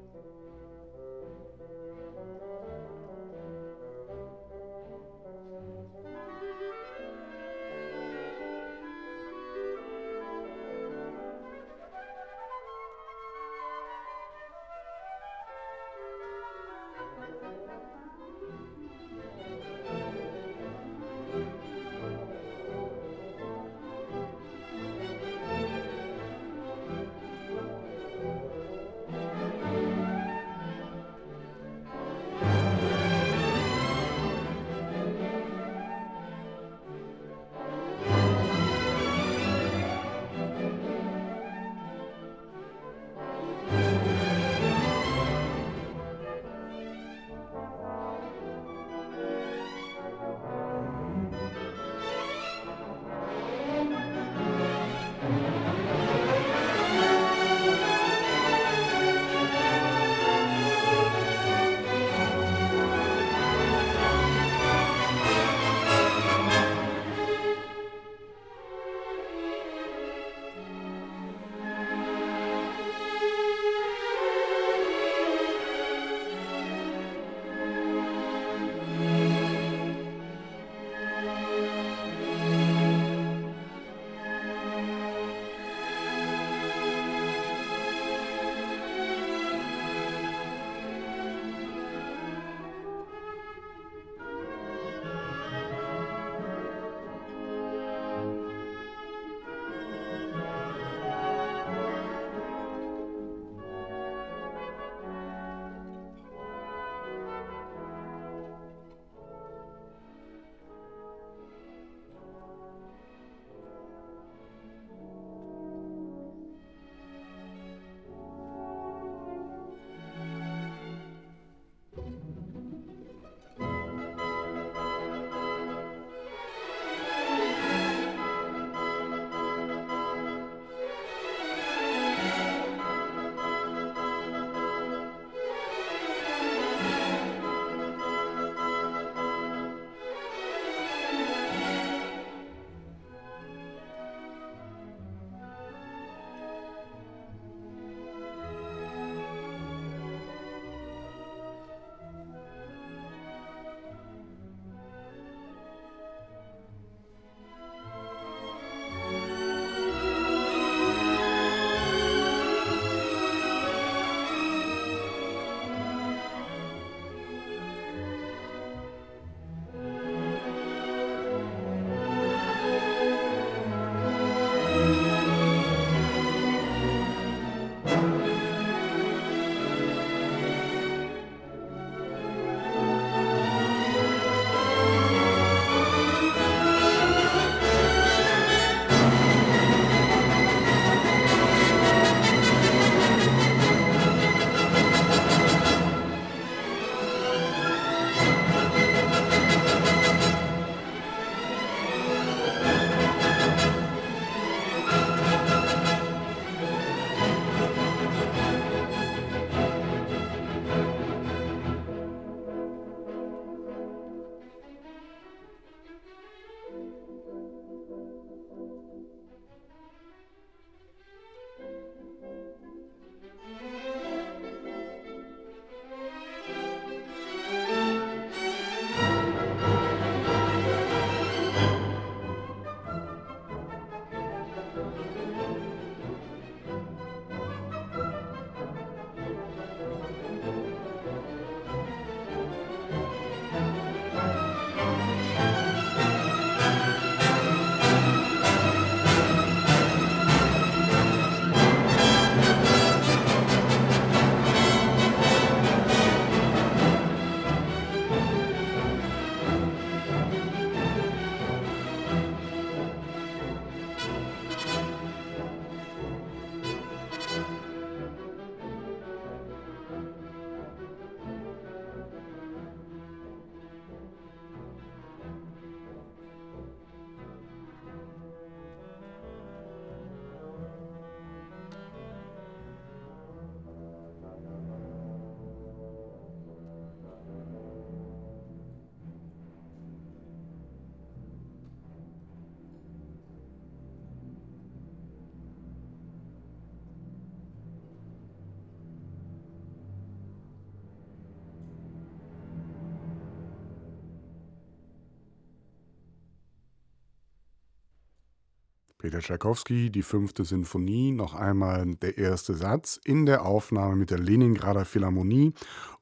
Peter Tschaikowski, die fünfte Sinfonie, noch einmal der erste Satz in der Aufnahme mit der Leningrader Philharmonie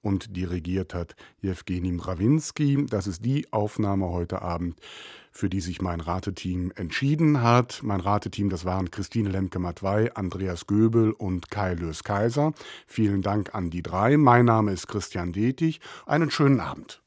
und dirigiert hat Jewgeni Mrawinski. Das ist die Aufnahme heute Abend, für die sich mein Rateteam entschieden hat. Mein Rateteam, das waren Christine Lemke-Matwei, Andreas Göbel und Kai Lös-Kaiser. Vielen Dank an die drei. Mein Name ist Christian Detig. Einen schönen Abend.